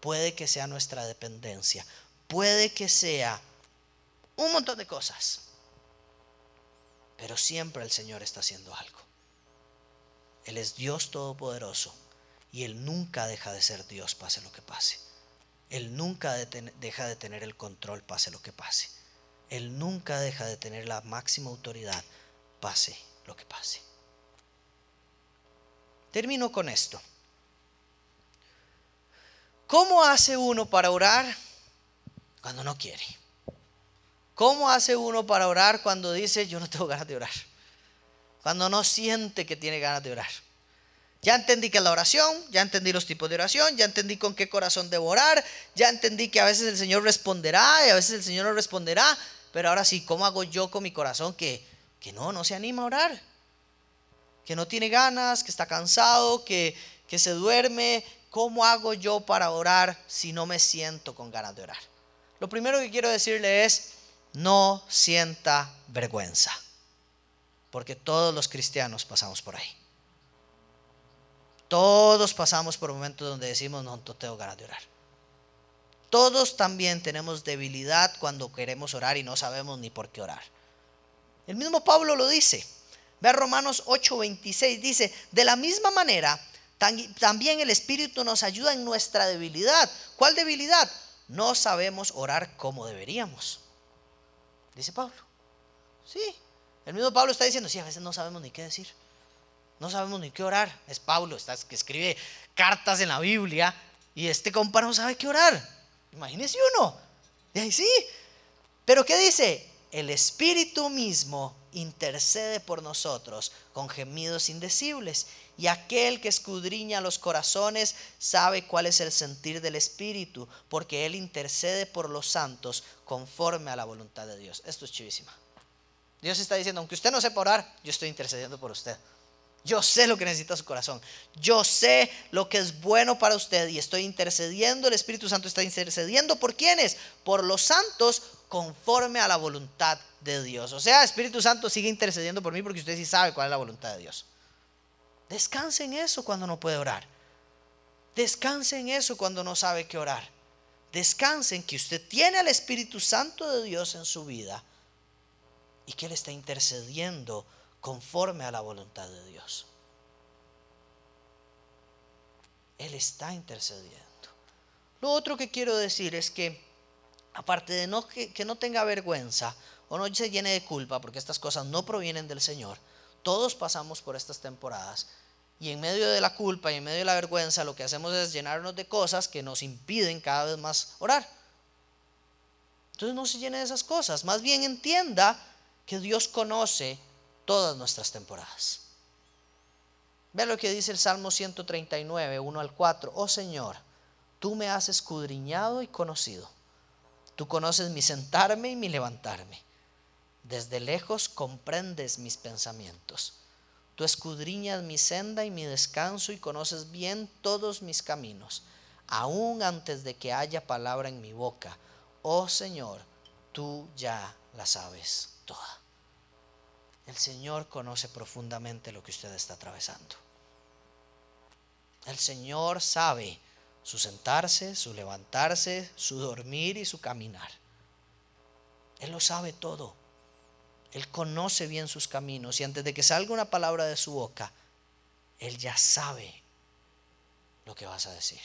puede que sea nuestra dependencia, puede que sea un montón de cosas. Pero siempre el Señor está haciendo algo. Él es Dios Todopoderoso y Él nunca deja de ser Dios, pase lo que pase. Él nunca deja de tener el control, pase lo que pase. Él nunca deja de tener la máxima autoridad, pase lo que pase. Termino con esto. ¿Cómo hace uno para orar cuando no quiere? ¿Cómo hace uno para orar cuando dice yo no tengo ganas de orar? Cuando no siente que tiene ganas de orar. Ya entendí que es la oración, ya entendí los tipos de oración, ya entendí con qué corazón devorar, ya entendí que a veces el Señor responderá y a veces el Señor no responderá, pero ahora sí, ¿cómo hago yo con mi corazón que, que no, no se anima a orar? Que no tiene ganas, que está cansado, que, que se duerme. ¿Cómo hago yo para orar si no me siento con ganas de orar? Lo primero que quiero decirle es, no sienta vergüenza, porque todos los cristianos pasamos por ahí. Todos pasamos por momentos donde decimos, no, no tengo ganas de orar. Todos también tenemos debilidad cuando queremos orar y no sabemos ni por qué orar. El mismo Pablo lo dice. Ve Romanos 8:26, dice, de la misma manera, también el Espíritu nos ayuda en nuestra debilidad. ¿Cuál debilidad? No sabemos orar como deberíamos. Dice Pablo. Sí, el mismo Pablo está diciendo, sí, a veces no sabemos ni qué decir. No sabemos ni qué orar. Es Pablo, está, que escribe cartas en la Biblia y este compa no sabe qué orar. Imagínese uno. Y ahí sí. Pero ¿qué dice? El Espíritu mismo intercede por nosotros con gemidos indecibles. Y aquel que escudriña los corazones sabe cuál es el sentir del Espíritu, porque Él intercede por los santos conforme a la voluntad de Dios. Esto es chivísima. Dios está diciendo, aunque usted no sepa orar, yo estoy intercediendo por usted. Yo sé lo que necesita su corazón. Yo sé lo que es bueno para usted y estoy intercediendo. El Espíritu Santo está intercediendo por quiénes? Por los santos conforme a la voluntad de Dios. O sea, Espíritu Santo sigue intercediendo por mí porque usted sí sabe cuál es la voluntad de Dios. Descanse en eso cuando no puede orar. Descanse en eso cuando no sabe qué orar. Descanse en que usted tiene al Espíritu Santo de Dios en su vida y que Él está intercediendo conforme a la voluntad de Dios. Él está intercediendo. Lo otro que quiero decir es que, aparte de no, que, que no tenga vergüenza o no se llene de culpa, porque estas cosas no provienen del Señor, todos pasamos por estas temporadas. Y en medio de la culpa y en medio de la vergüenza, lo que hacemos es llenarnos de cosas que nos impiden cada vez más orar. Entonces no se llene de esas cosas. Más bien entienda que Dios conoce todas nuestras temporadas. Ve lo que dice el Salmo 139, 1 al 4. Oh Señor, tú me has escudriñado y conocido. Tú conoces mi sentarme y mi levantarme. Desde lejos comprendes mis pensamientos. Tú escudriñas mi senda y mi descanso y conoces bien todos mis caminos, aún antes de que haya palabra en mi boca. Oh Señor, tú ya la sabes toda. El Señor conoce profundamente lo que usted está atravesando. El Señor sabe su sentarse, su levantarse, su dormir y su caminar. Él lo sabe todo. Él conoce bien sus caminos y antes de que salga una palabra de su boca, Él ya sabe lo que vas a decir.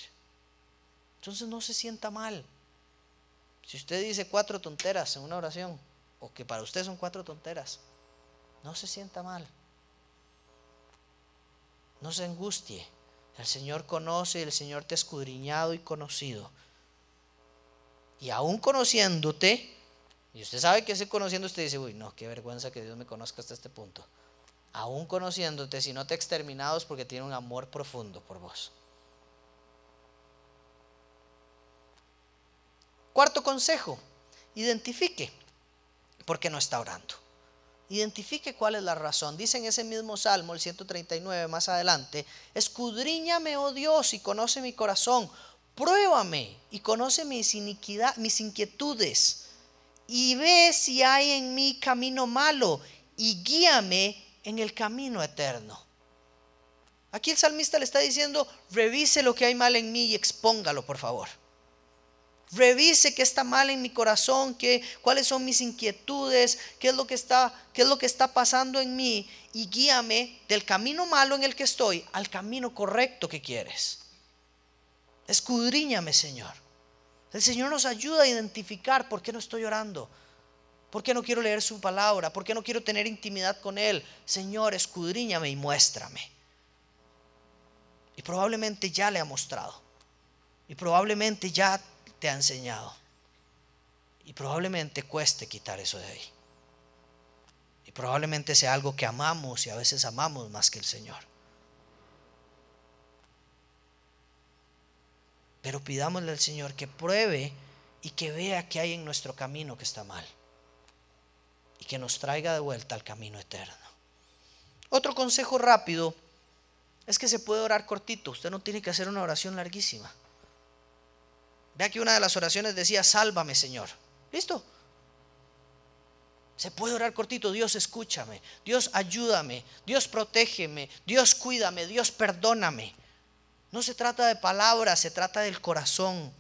Entonces no se sienta mal. Si usted dice cuatro tonteras en una oración, o que para usted son cuatro tonteras, no se sienta mal. No se angustie. El Señor conoce, el Señor te ha escudriñado y conocido. Y aún conociéndote, y usted sabe que ese conociendo usted dice, uy, no, qué vergüenza que Dios me conozca hasta este punto. Aún conociéndote, si no te ha exterminado es porque tiene un amor profundo por vos. Cuarto consejo, identifique por qué no está orando. Identifique cuál es la razón. Dice en ese mismo Salmo, el 139 más adelante, escudriñame, oh Dios, y conoce mi corazón. Pruébame y conoce mis, mis inquietudes. Y ve si hay en mí camino malo y guíame en el camino eterno. Aquí el salmista le está diciendo, revise lo que hay mal en mí y expóngalo, por favor. Revise qué está mal en mi corazón, qué, cuáles son mis inquietudes, qué es, lo que está, qué es lo que está pasando en mí y guíame del camino malo en el que estoy al camino correcto que quieres. Escudriñame, Señor. El Señor nos ayuda a identificar por qué no estoy orando, por qué no quiero leer su palabra, por qué no quiero tener intimidad con Él. Señor, escudriñame y muéstrame. Y probablemente ya le ha mostrado. Y probablemente ya te ha enseñado. Y probablemente cueste quitar eso de ahí. Y probablemente sea algo que amamos y a veces amamos más que el Señor. Pero pidámosle al Señor que pruebe y que vea que hay en nuestro camino que está mal. Y que nos traiga de vuelta al camino eterno. Otro consejo rápido es que se puede orar cortito. Usted no tiene que hacer una oración larguísima. Vea que una de las oraciones decía, sálvame Señor. ¿Listo? Se puede orar cortito, Dios escúchame, Dios ayúdame, Dios protégeme, Dios cuídame, Dios perdóname. No se trata de palabras, se trata del corazón.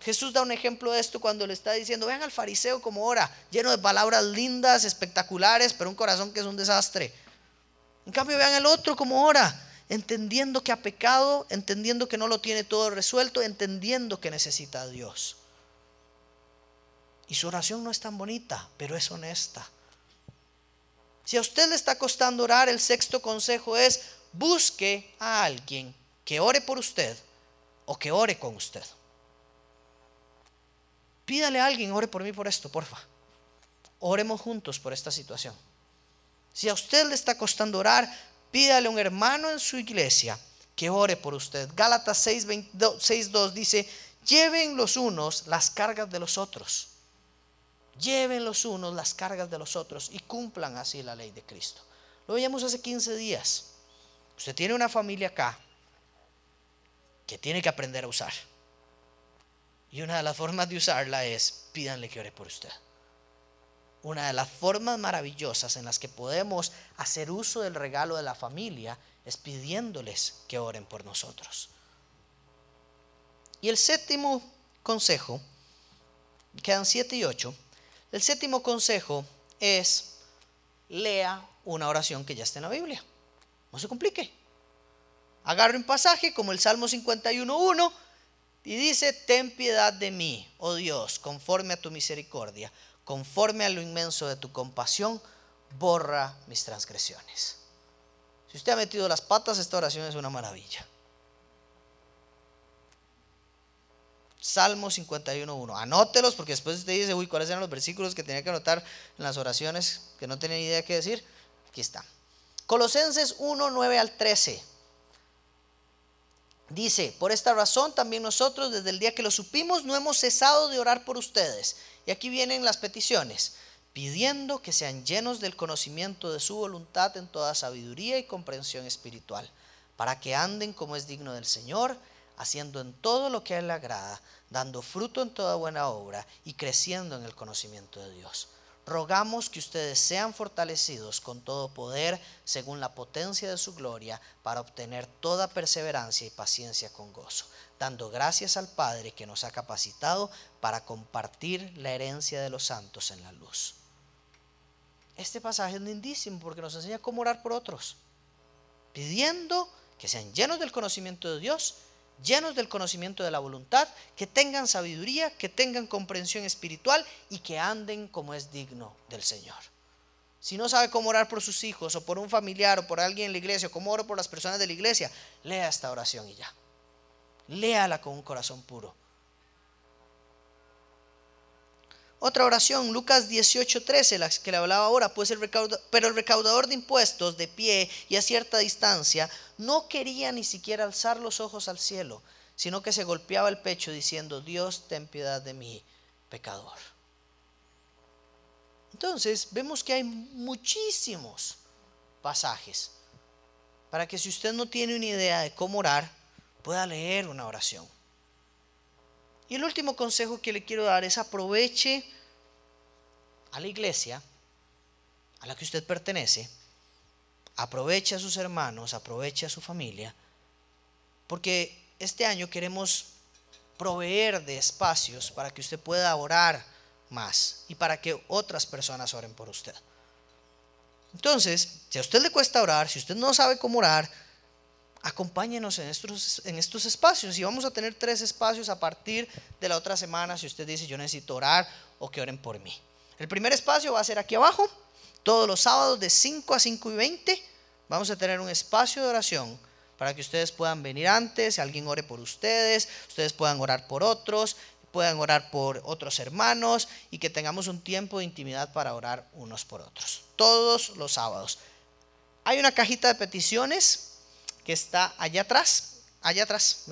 Jesús da un ejemplo de esto cuando le está diciendo, vean al fariseo como ora, lleno de palabras lindas, espectaculares, pero un corazón que es un desastre. En cambio, vean al otro como ora, entendiendo que ha pecado, entendiendo que no lo tiene todo resuelto, entendiendo que necesita a Dios. Y su oración no es tan bonita, pero es honesta. Si a usted le está costando orar, el sexto consejo es busque a alguien que ore por usted o que ore con usted. Pídale a alguien, ore por mí por esto, porfa. Oremos juntos por esta situación. Si a usted le está costando orar, pídale a un hermano en su iglesia que ore por usted. Gálatas 6.2 dice, lleven los unos las cargas de los otros. Lleven los unos las cargas de los otros y cumplan así la ley de Cristo. Lo veíamos hace 15 días. Usted tiene una familia acá que tiene que aprender a usar. Y una de las formas de usarla es pídanle que ore por usted. Una de las formas maravillosas en las que podemos hacer uso del regalo de la familia es pidiéndoles que oren por nosotros. Y el séptimo consejo, quedan siete y ocho, el séptimo consejo es lea una oración que ya está en la Biblia. No se complique. Agarre un pasaje como el Salmo 51.1 y dice, ten piedad de mí, oh Dios, conforme a tu misericordia, conforme a lo inmenso de tu compasión, borra mis transgresiones. Si usted ha metido las patas, esta oración es una maravilla. Salmo 51.1. Anótelos porque después usted dice, uy, ¿cuáles eran los versículos que tenía que anotar en las oraciones que no tenía ni idea qué decir? Aquí está. Colosenses 1, 9 al 13. Dice, por esta razón también nosotros desde el día que lo supimos no hemos cesado de orar por ustedes. Y aquí vienen las peticiones, pidiendo que sean llenos del conocimiento de su voluntad en toda sabiduría y comprensión espiritual, para que anden como es digno del Señor, haciendo en todo lo que a Él agrada, dando fruto en toda buena obra y creciendo en el conocimiento de Dios rogamos que ustedes sean fortalecidos con todo poder según la potencia de su gloria para obtener toda perseverancia y paciencia con gozo, dando gracias al Padre que nos ha capacitado para compartir la herencia de los santos en la luz. Este pasaje es lindísimo porque nos enseña cómo orar por otros, pidiendo que sean llenos del conocimiento de Dios llenos del conocimiento de la voluntad, que tengan sabiduría, que tengan comprensión espiritual y que anden como es digno del Señor. Si no sabe cómo orar por sus hijos o por un familiar o por alguien en la iglesia o cómo oro por las personas de la iglesia, lea esta oración y ya. Léala con un corazón puro. Otra oración, Lucas 18:13, la que le hablaba ahora, pues el pero el recaudador de impuestos de pie y a cierta distancia no quería ni siquiera alzar los ojos al cielo, sino que se golpeaba el pecho diciendo, Dios, ten piedad de mí, pecador. Entonces, vemos que hay muchísimos pasajes para que si usted no tiene una idea de cómo orar, pueda leer una oración. Y el último consejo que le quiero dar es aproveche a la iglesia a la que usted pertenece, aproveche a sus hermanos, aproveche a su familia, porque este año queremos proveer de espacios para que usted pueda orar más y para que otras personas oren por usted. Entonces, si a usted le cuesta orar, si usted no sabe cómo orar, acompáñenos en estos, en estos espacios. Y vamos a tener tres espacios a partir de la otra semana si usted dice yo necesito orar o que oren por mí. El primer espacio va a ser aquí abajo, todos los sábados de 5 a 5 y 20. Vamos a tener un espacio de oración para que ustedes puedan venir antes, alguien ore por ustedes, ustedes puedan orar por otros, puedan orar por otros hermanos y que tengamos un tiempo de intimidad para orar unos por otros. Todos los sábados. Hay una cajita de peticiones que está allá atrás. allá atrás.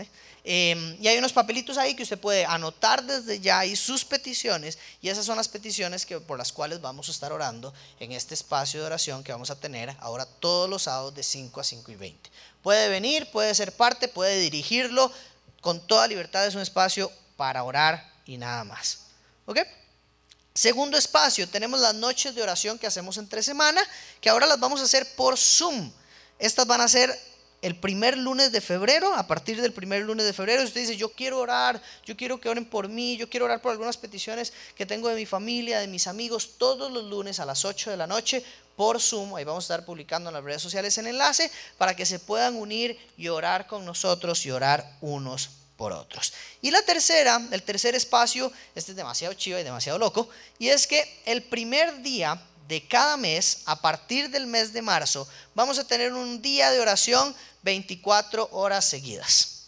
Em, y hay unos papelitos ahí que usted puede anotar desde ya y sus peticiones. Y esas son las peticiones que, por las cuales vamos a estar orando en este espacio de oración que vamos a tener ahora todos los sábados de 5 a 5 y 20. Puede venir, puede ser parte, puede dirigirlo. Con toda libertad es un espacio para orar y nada más. ¿Ok? Segundo espacio, tenemos las noches de oración que hacemos entre semana, que ahora las vamos a hacer por Zoom. Estas van a ser el primer lunes de febrero, a partir del primer lunes de febrero, usted dice, yo quiero orar, yo quiero que oren por mí, yo quiero orar por algunas peticiones que tengo de mi familia, de mis amigos, todos los lunes a las 8 de la noche por Zoom, ahí vamos a estar publicando en las redes sociales el enlace para que se puedan unir y orar con nosotros y orar unos por otros. Y la tercera, el tercer espacio, este es demasiado chivo y demasiado loco, y es que el primer día de cada mes, a partir del mes de marzo, vamos a tener un día de oración 24 horas seguidas.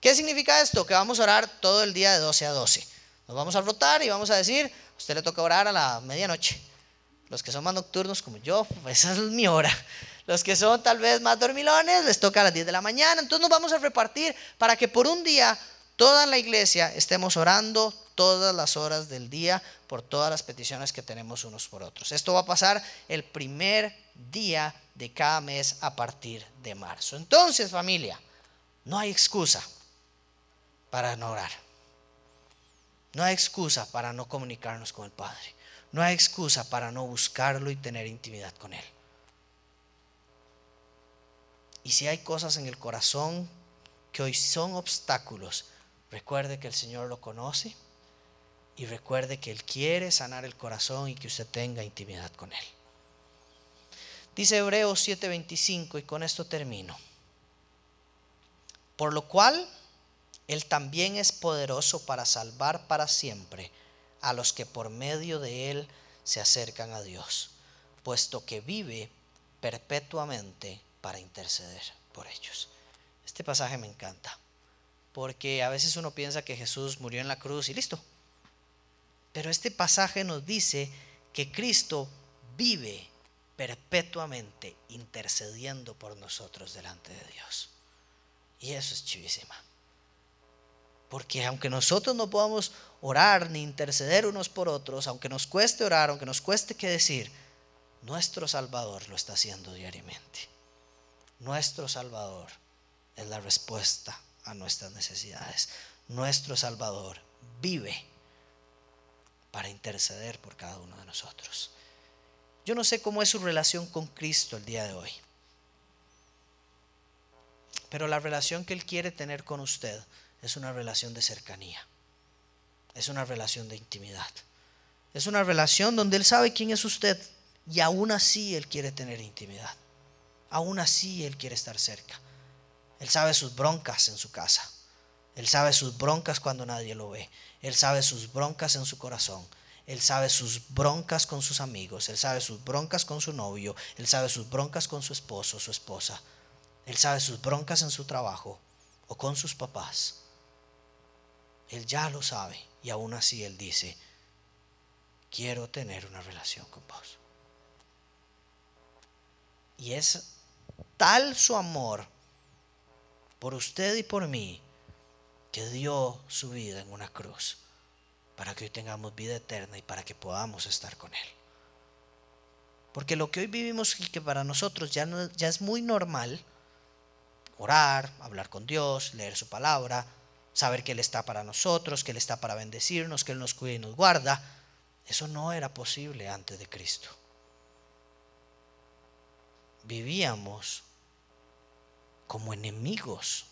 ¿Qué significa esto? Que vamos a orar todo el día de 12 a 12. Nos vamos a rotar y vamos a decir, a usted le toca orar a la medianoche. Los que son más nocturnos como yo, pues esa es mi hora. Los que son tal vez más dormilones, les toca a las 10 de la mañana. Entonces nos vamos a repartir para que por un día toda la iglesia estemos orando todas las horas del día por todas las peticiones que tenemos unos por otros. Esto va a pasar el primer día de cada mes a partir de marzo. Entonces, familia, no hay excusa para no orar. No hay excusa para no comunicarnos con el Padre. No hay excusa para no buscarlo y tener intimidad con Él. Y si hay cosas en el corazón que hoy son obstáculos, recuerde que el Señor lo conoce y recuerde que Él quiere sanar el corazón y que usted tenga intimidad con Él. Dice Hebreos 7:25 y con esto termino. Por lo cual, Él también es poderoso para salvar para siempre a los que por medio de Él se acercan a Dios, puesto que vive perpetuamente para interceder por ellos. Este pasaje me encanta, porque a veces uno piensa que Jesús murió en la cruz y listo, pero este pasaje nos dice que Cristo vive perpetuamente intercediendo por nosotros delante de Dios. Y eso es chivísima. Porque aunque nosotros no podamos orar ni interceder unos por otros, aunque nos cueste orar, aunque nos cueste qué decir, nuestro Salvador lo está haciendo diariamente. Nuestro Salvador es la respuesta a nuestras necesidades. Nuestro Salvador vive para interceder por cada uno de nosotros. Yo no sé cómo es su relación con Cristo el día de hoy, pero la relación que Él quiere tener con usted es una relación de cercanía, es una relación de intimidad, es una relación donde Él sabe quién es usted y aún así Él quiere tener intimidad, aún así Él quiere estar cerca. Él sabe sus broncas en su casa. Él sabe sus broncas cuando nadie lo ve. Él sabe sus broncas en su corazón. Él sabe sus broncas con sus amigos. Él sabe sus broncas con su novio. Él sabe sus broncas con su esposo su esposa. Él sabe sus broncas en su trabajo o con sus papás. Él ya lo sabe y aún así Él dice, quiero tener una relación con vos. Y es tal su amor por usted y por mí que dio su vida en una cruz para que hoy tengamos vida eterna y para que podamos estar con Él. Porque lo que hoy vivimos y que para nosotros ya, es muy normal, orar, hablar con Dios, leer su palabra, saber que Él está para nosotros, que Él está para bendecirnos, que Él nos cuida y nos guarda, eso no era posible antes de Cristo. Vivíamos como enemigos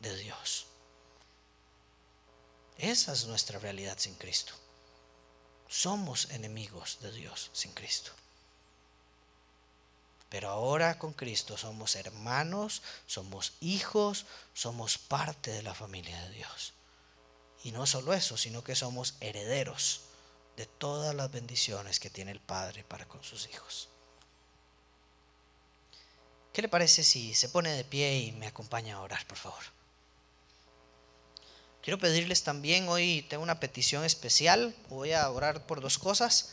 de Dios. Esa es nuestra realidad sin Cristo. Somos enemigos de Dios sin Cristo. Pero ahora con Cristo somos hermanos, somos hijos, somos parte de la familia de Dios. Y no solo eso, sino que somos herederos de todas las bendiciones que tiene el Padre para con sus hijos. ¿Qué le parece si se pone de pie y me acompaña a orar, por favor? Quiero pedirles también, hoy tengo una petición especial, voy a orar por dos cosas.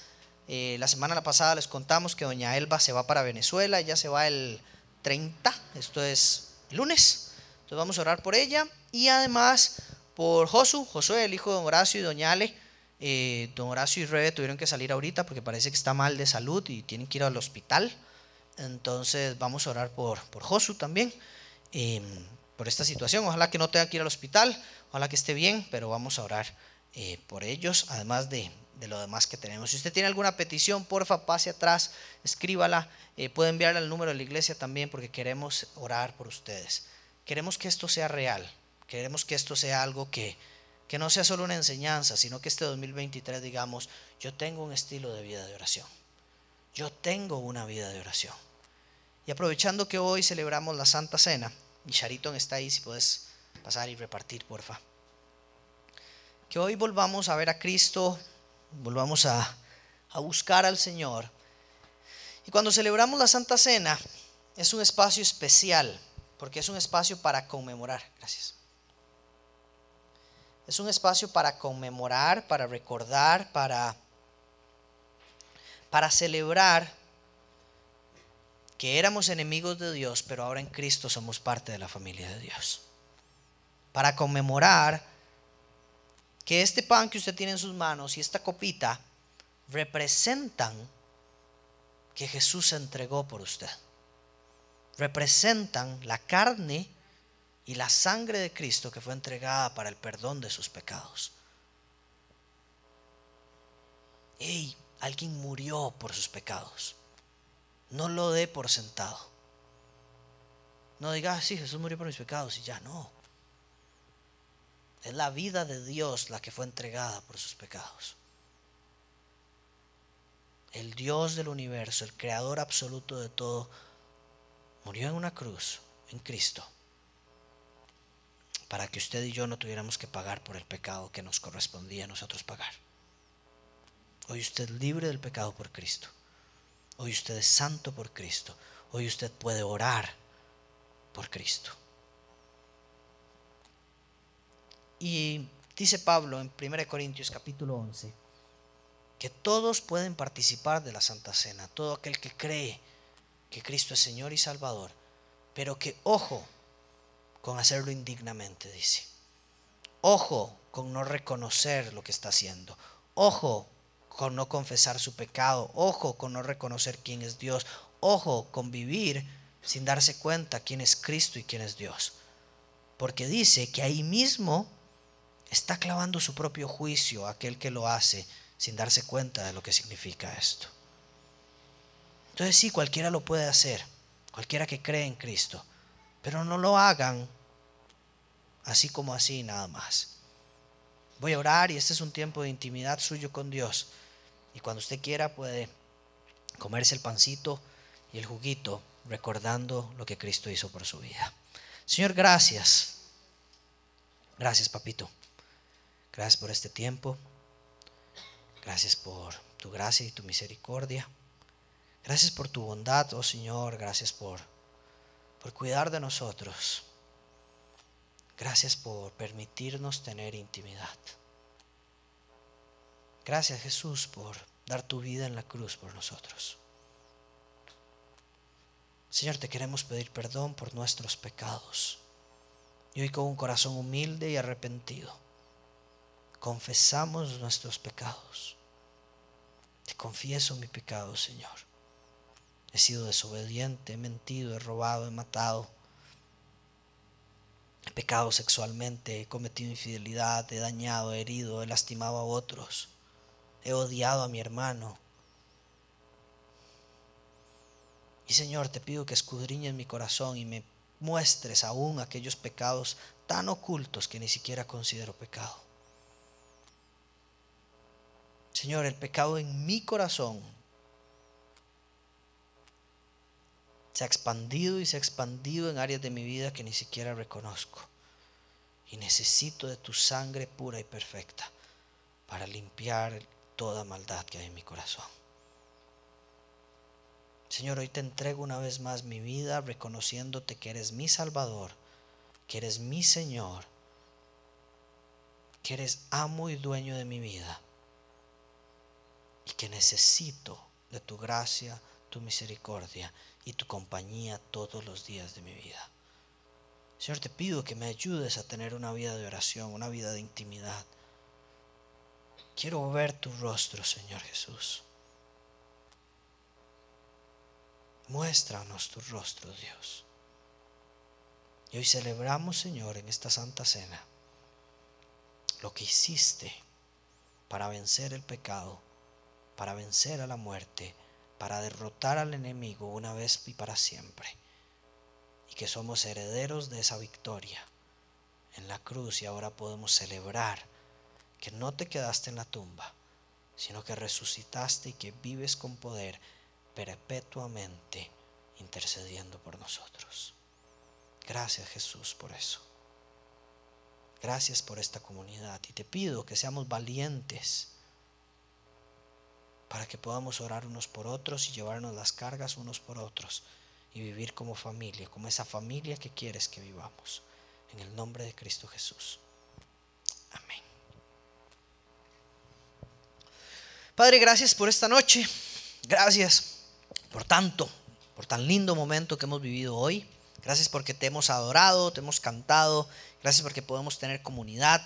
Eh, la semana pasada les contamos que doña Elba se va para Venezuela, ya se va el 30, esto es el lunes. Entonces vamos a orar por ella y además por Josu, Josué, el hijo de don Horacio y doña Ale. Eh, don Horacio y Rebe tuvieron que salir ahorita porque parece que está mal de salud y tienen que ir al hospital. Entonces vamos a orar por, por Josu también, em, por esta situación. Ojalá que no tenga que ir al hospital, ojalá que esté bien, pero vamos a orar eh, por ellos, además de, de, lo demás que tenemos. Si usted tiene alguna petición, porfa, pase atrás, escríbala. Eh, puede enviarle al número de la iglesia también porque queremos orar por ustedes. Queremos que esto sea real, queremos que esto sea algo que, que no sea solo una enseñanza, sino que este 2023 digamos, yo tengo un estilo de vida de oración. Yo tengo una vida de oración. Y aprovechando que hoy celebramos la Santa Cena, y Shariton está ahí, si puedes pasar y repartir, porfa. Que hoy volvamos a ver a Cristo, volvamos a, a buscar al Señor. Y cuando celebramos la Santa Cena, es un espacio especial, porque es un espacio para conmemorar. Gracias. Es un espacio para conmemorar, para recordar, para, para celebrar que éramos enemigos de Dios, pero ahora en Cristo somos parte de la familia de Dios. Para conmemorar que este pan que usted tiene en sus manos y esta copita representan que Jesús se entregó por usted. Representan la carne y la sangre de Cristo que fue entregada para el perdón de sus pecados. Hey, alguien murió por sus pecados. No lo dé por sentado. No diga, ah, sí, Jesús murió por mis pecados y ya no. Es la vida de Dios la que fue entregada por sus pecados. El Dios del universo, el creador absoluto de todo, murió en una cruz, en Cristo, para que usted y yo no tuviéramos que pagar por el pecado que nos correspondía a nosotros pagar. Hoy usted libre del pecado por Cristo. Hoy usted es santo por Cristo. Hoy usted puede orar por Cristo. Y dice Pablo en 1 Corintios capítulo 11 que todos pueden participar de la Santa Cena, todo aquel que cree que Cristo es Señor y Salvador, pero que ojo con hacerlo indignamente, dice. Ojo con no reconocer lo que está haciendo. Ojo con no confesar su pecado, ojo con no reconocer quién es Dios, ojo con vivir sin darse cuenta quién es Cristo y quién es Dios. Porque dice que ahí mismo está clavando su propio juicio a aquel que lo hace sin darse cuenta de lo que significa esto. Entonces sí, cualquiera lo puede hacer, cualquiera que cree en Cristo, pero no lo hagan así como así nada más. Voy a orar y este es un tiempo de intimidad suyo con Dios. Y cuando usted quiera puede comerse el pancito y el juguito recordando lo que Cristo hizo por su vida. Señor, gracias. Gracias, papito. Gracias por este tiempo. Gracias por tu gracia y tu misericordia. Gracias por tu bondad, oh Señor. Gracias por, por cuidar de nosotros. Gracias por permitirnos tener intimidad. Gracias Jesús por dar tu vida en la cruz por nosotros. Señor, te queremos pedir perdón por nuestros pecados. Y hoy con un corazón humilde y arrepentido, confesamos nuestros pecados. Te confieso mi pecado, Señor. He sido desobediente, he mentido, he robado, he matado. He pecado sexualmente, he cometido infidelidad, he dañado, he herido, he lastimado a otros he odiado a mi hermano. Y Señor, te pido que escudriñes mi corazón y me muestres aún aquellos pecados tan ocultos que ni siquiera considero pecado. Señor, el pecado en mi corazón se ha expandido y se ha expandido en áreas de mi vida que ni siquiera reconozco. Y necesito de tu sangre pura y perfecta para limpiar toda maldad que hay en mi corazón. Señor, hoy te entrego una vez más mi vida reconociéndote que eres mi Salvador, que eres mi Señor, que eres amo y dueño de mi vida y que necesito de tu gracia, tu misericordia y tu compañía todos los días de mi vida. Señor, te pido que me ayudes a tener una vida de oración, una vida de intimidad. Quiero ver tu rostro, Señor Jesús. Muéstranos tu rostro, Dios. Y hoy celebramos, Señor, en esta Santa Cena, lo que hiciste para vencer el pecado, para vencer a la muerte, para derrotar al enemigo una vez y para siempre y que somos herederos de esa victoria en la cruz y ahora podemos celebrar que no te quedaste en la tumba, sino que resucitaste y que vives con poder perpetuamente intercediendo por nosotros. Gracias Jesús por eso. Gracias por esta comunidad y te pido que seamos valientes para que podamos orar unos por otros y llevarnos las cargas unos por otros y vivir como familia, como esa familia que quieres que vivamos. En el nombre de Cristo Jesús. Amén. Padre, gracias por esta noche. Gracias por tanto, por tan lindo momento que hemos vivido hoy. Gracias porque te hemos adorado, te hemos cantado. Gracias porque podemos tener comunidad.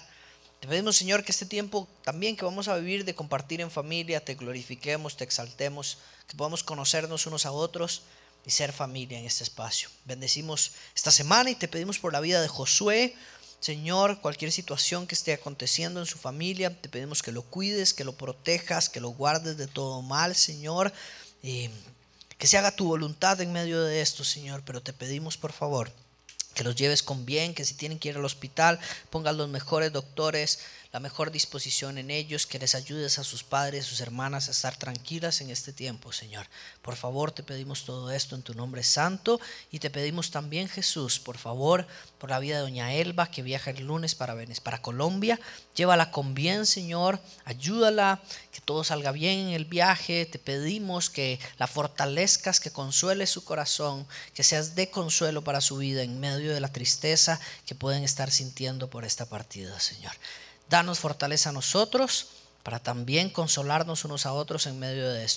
Te pedimos, Señor, que este tiempo también que vamos a vivir de compartir en familia, te glorifiquemos, te exaltemos, que podamos conocernos unos a otros y ser familia en este espacio. Bendecimos esta semana y te pedimos por la vida de Josué. Señor, cualquier situación que esté aconteciendo en su familia, te pedimos que lo cuides, que lo protejas, que lo guardes de todo mal, Señor. Y que se haga tu voluntad en medio de esto, Señor. Pero te pedimos, por favor, que los lleves con bien, que si tienen que ir al hospital, pongas los mejores doctores, la mejor disposición en ellos, que les ayudes a sus padres, sus hermanas a estar tranquilas en este tiempo, Señor. Por favor, te pedimos todo esto en tu nombre santo y te pedimos también, Jesús, por favor, por la vida de doña Elba, que viaja el lunes para, para Colombia. Llévala con bien, Señor, ayúdala, que todo salga bien en el viaje. Te pedimos que la fortalezcas, que consuele su corazón, que seas de consuelo para su vida en medio de la tristeza que pueden estar sintiendo por esta partida, Señor. Danos fortaleza a nosotros para también consolarnos unos a otros en medio de esto.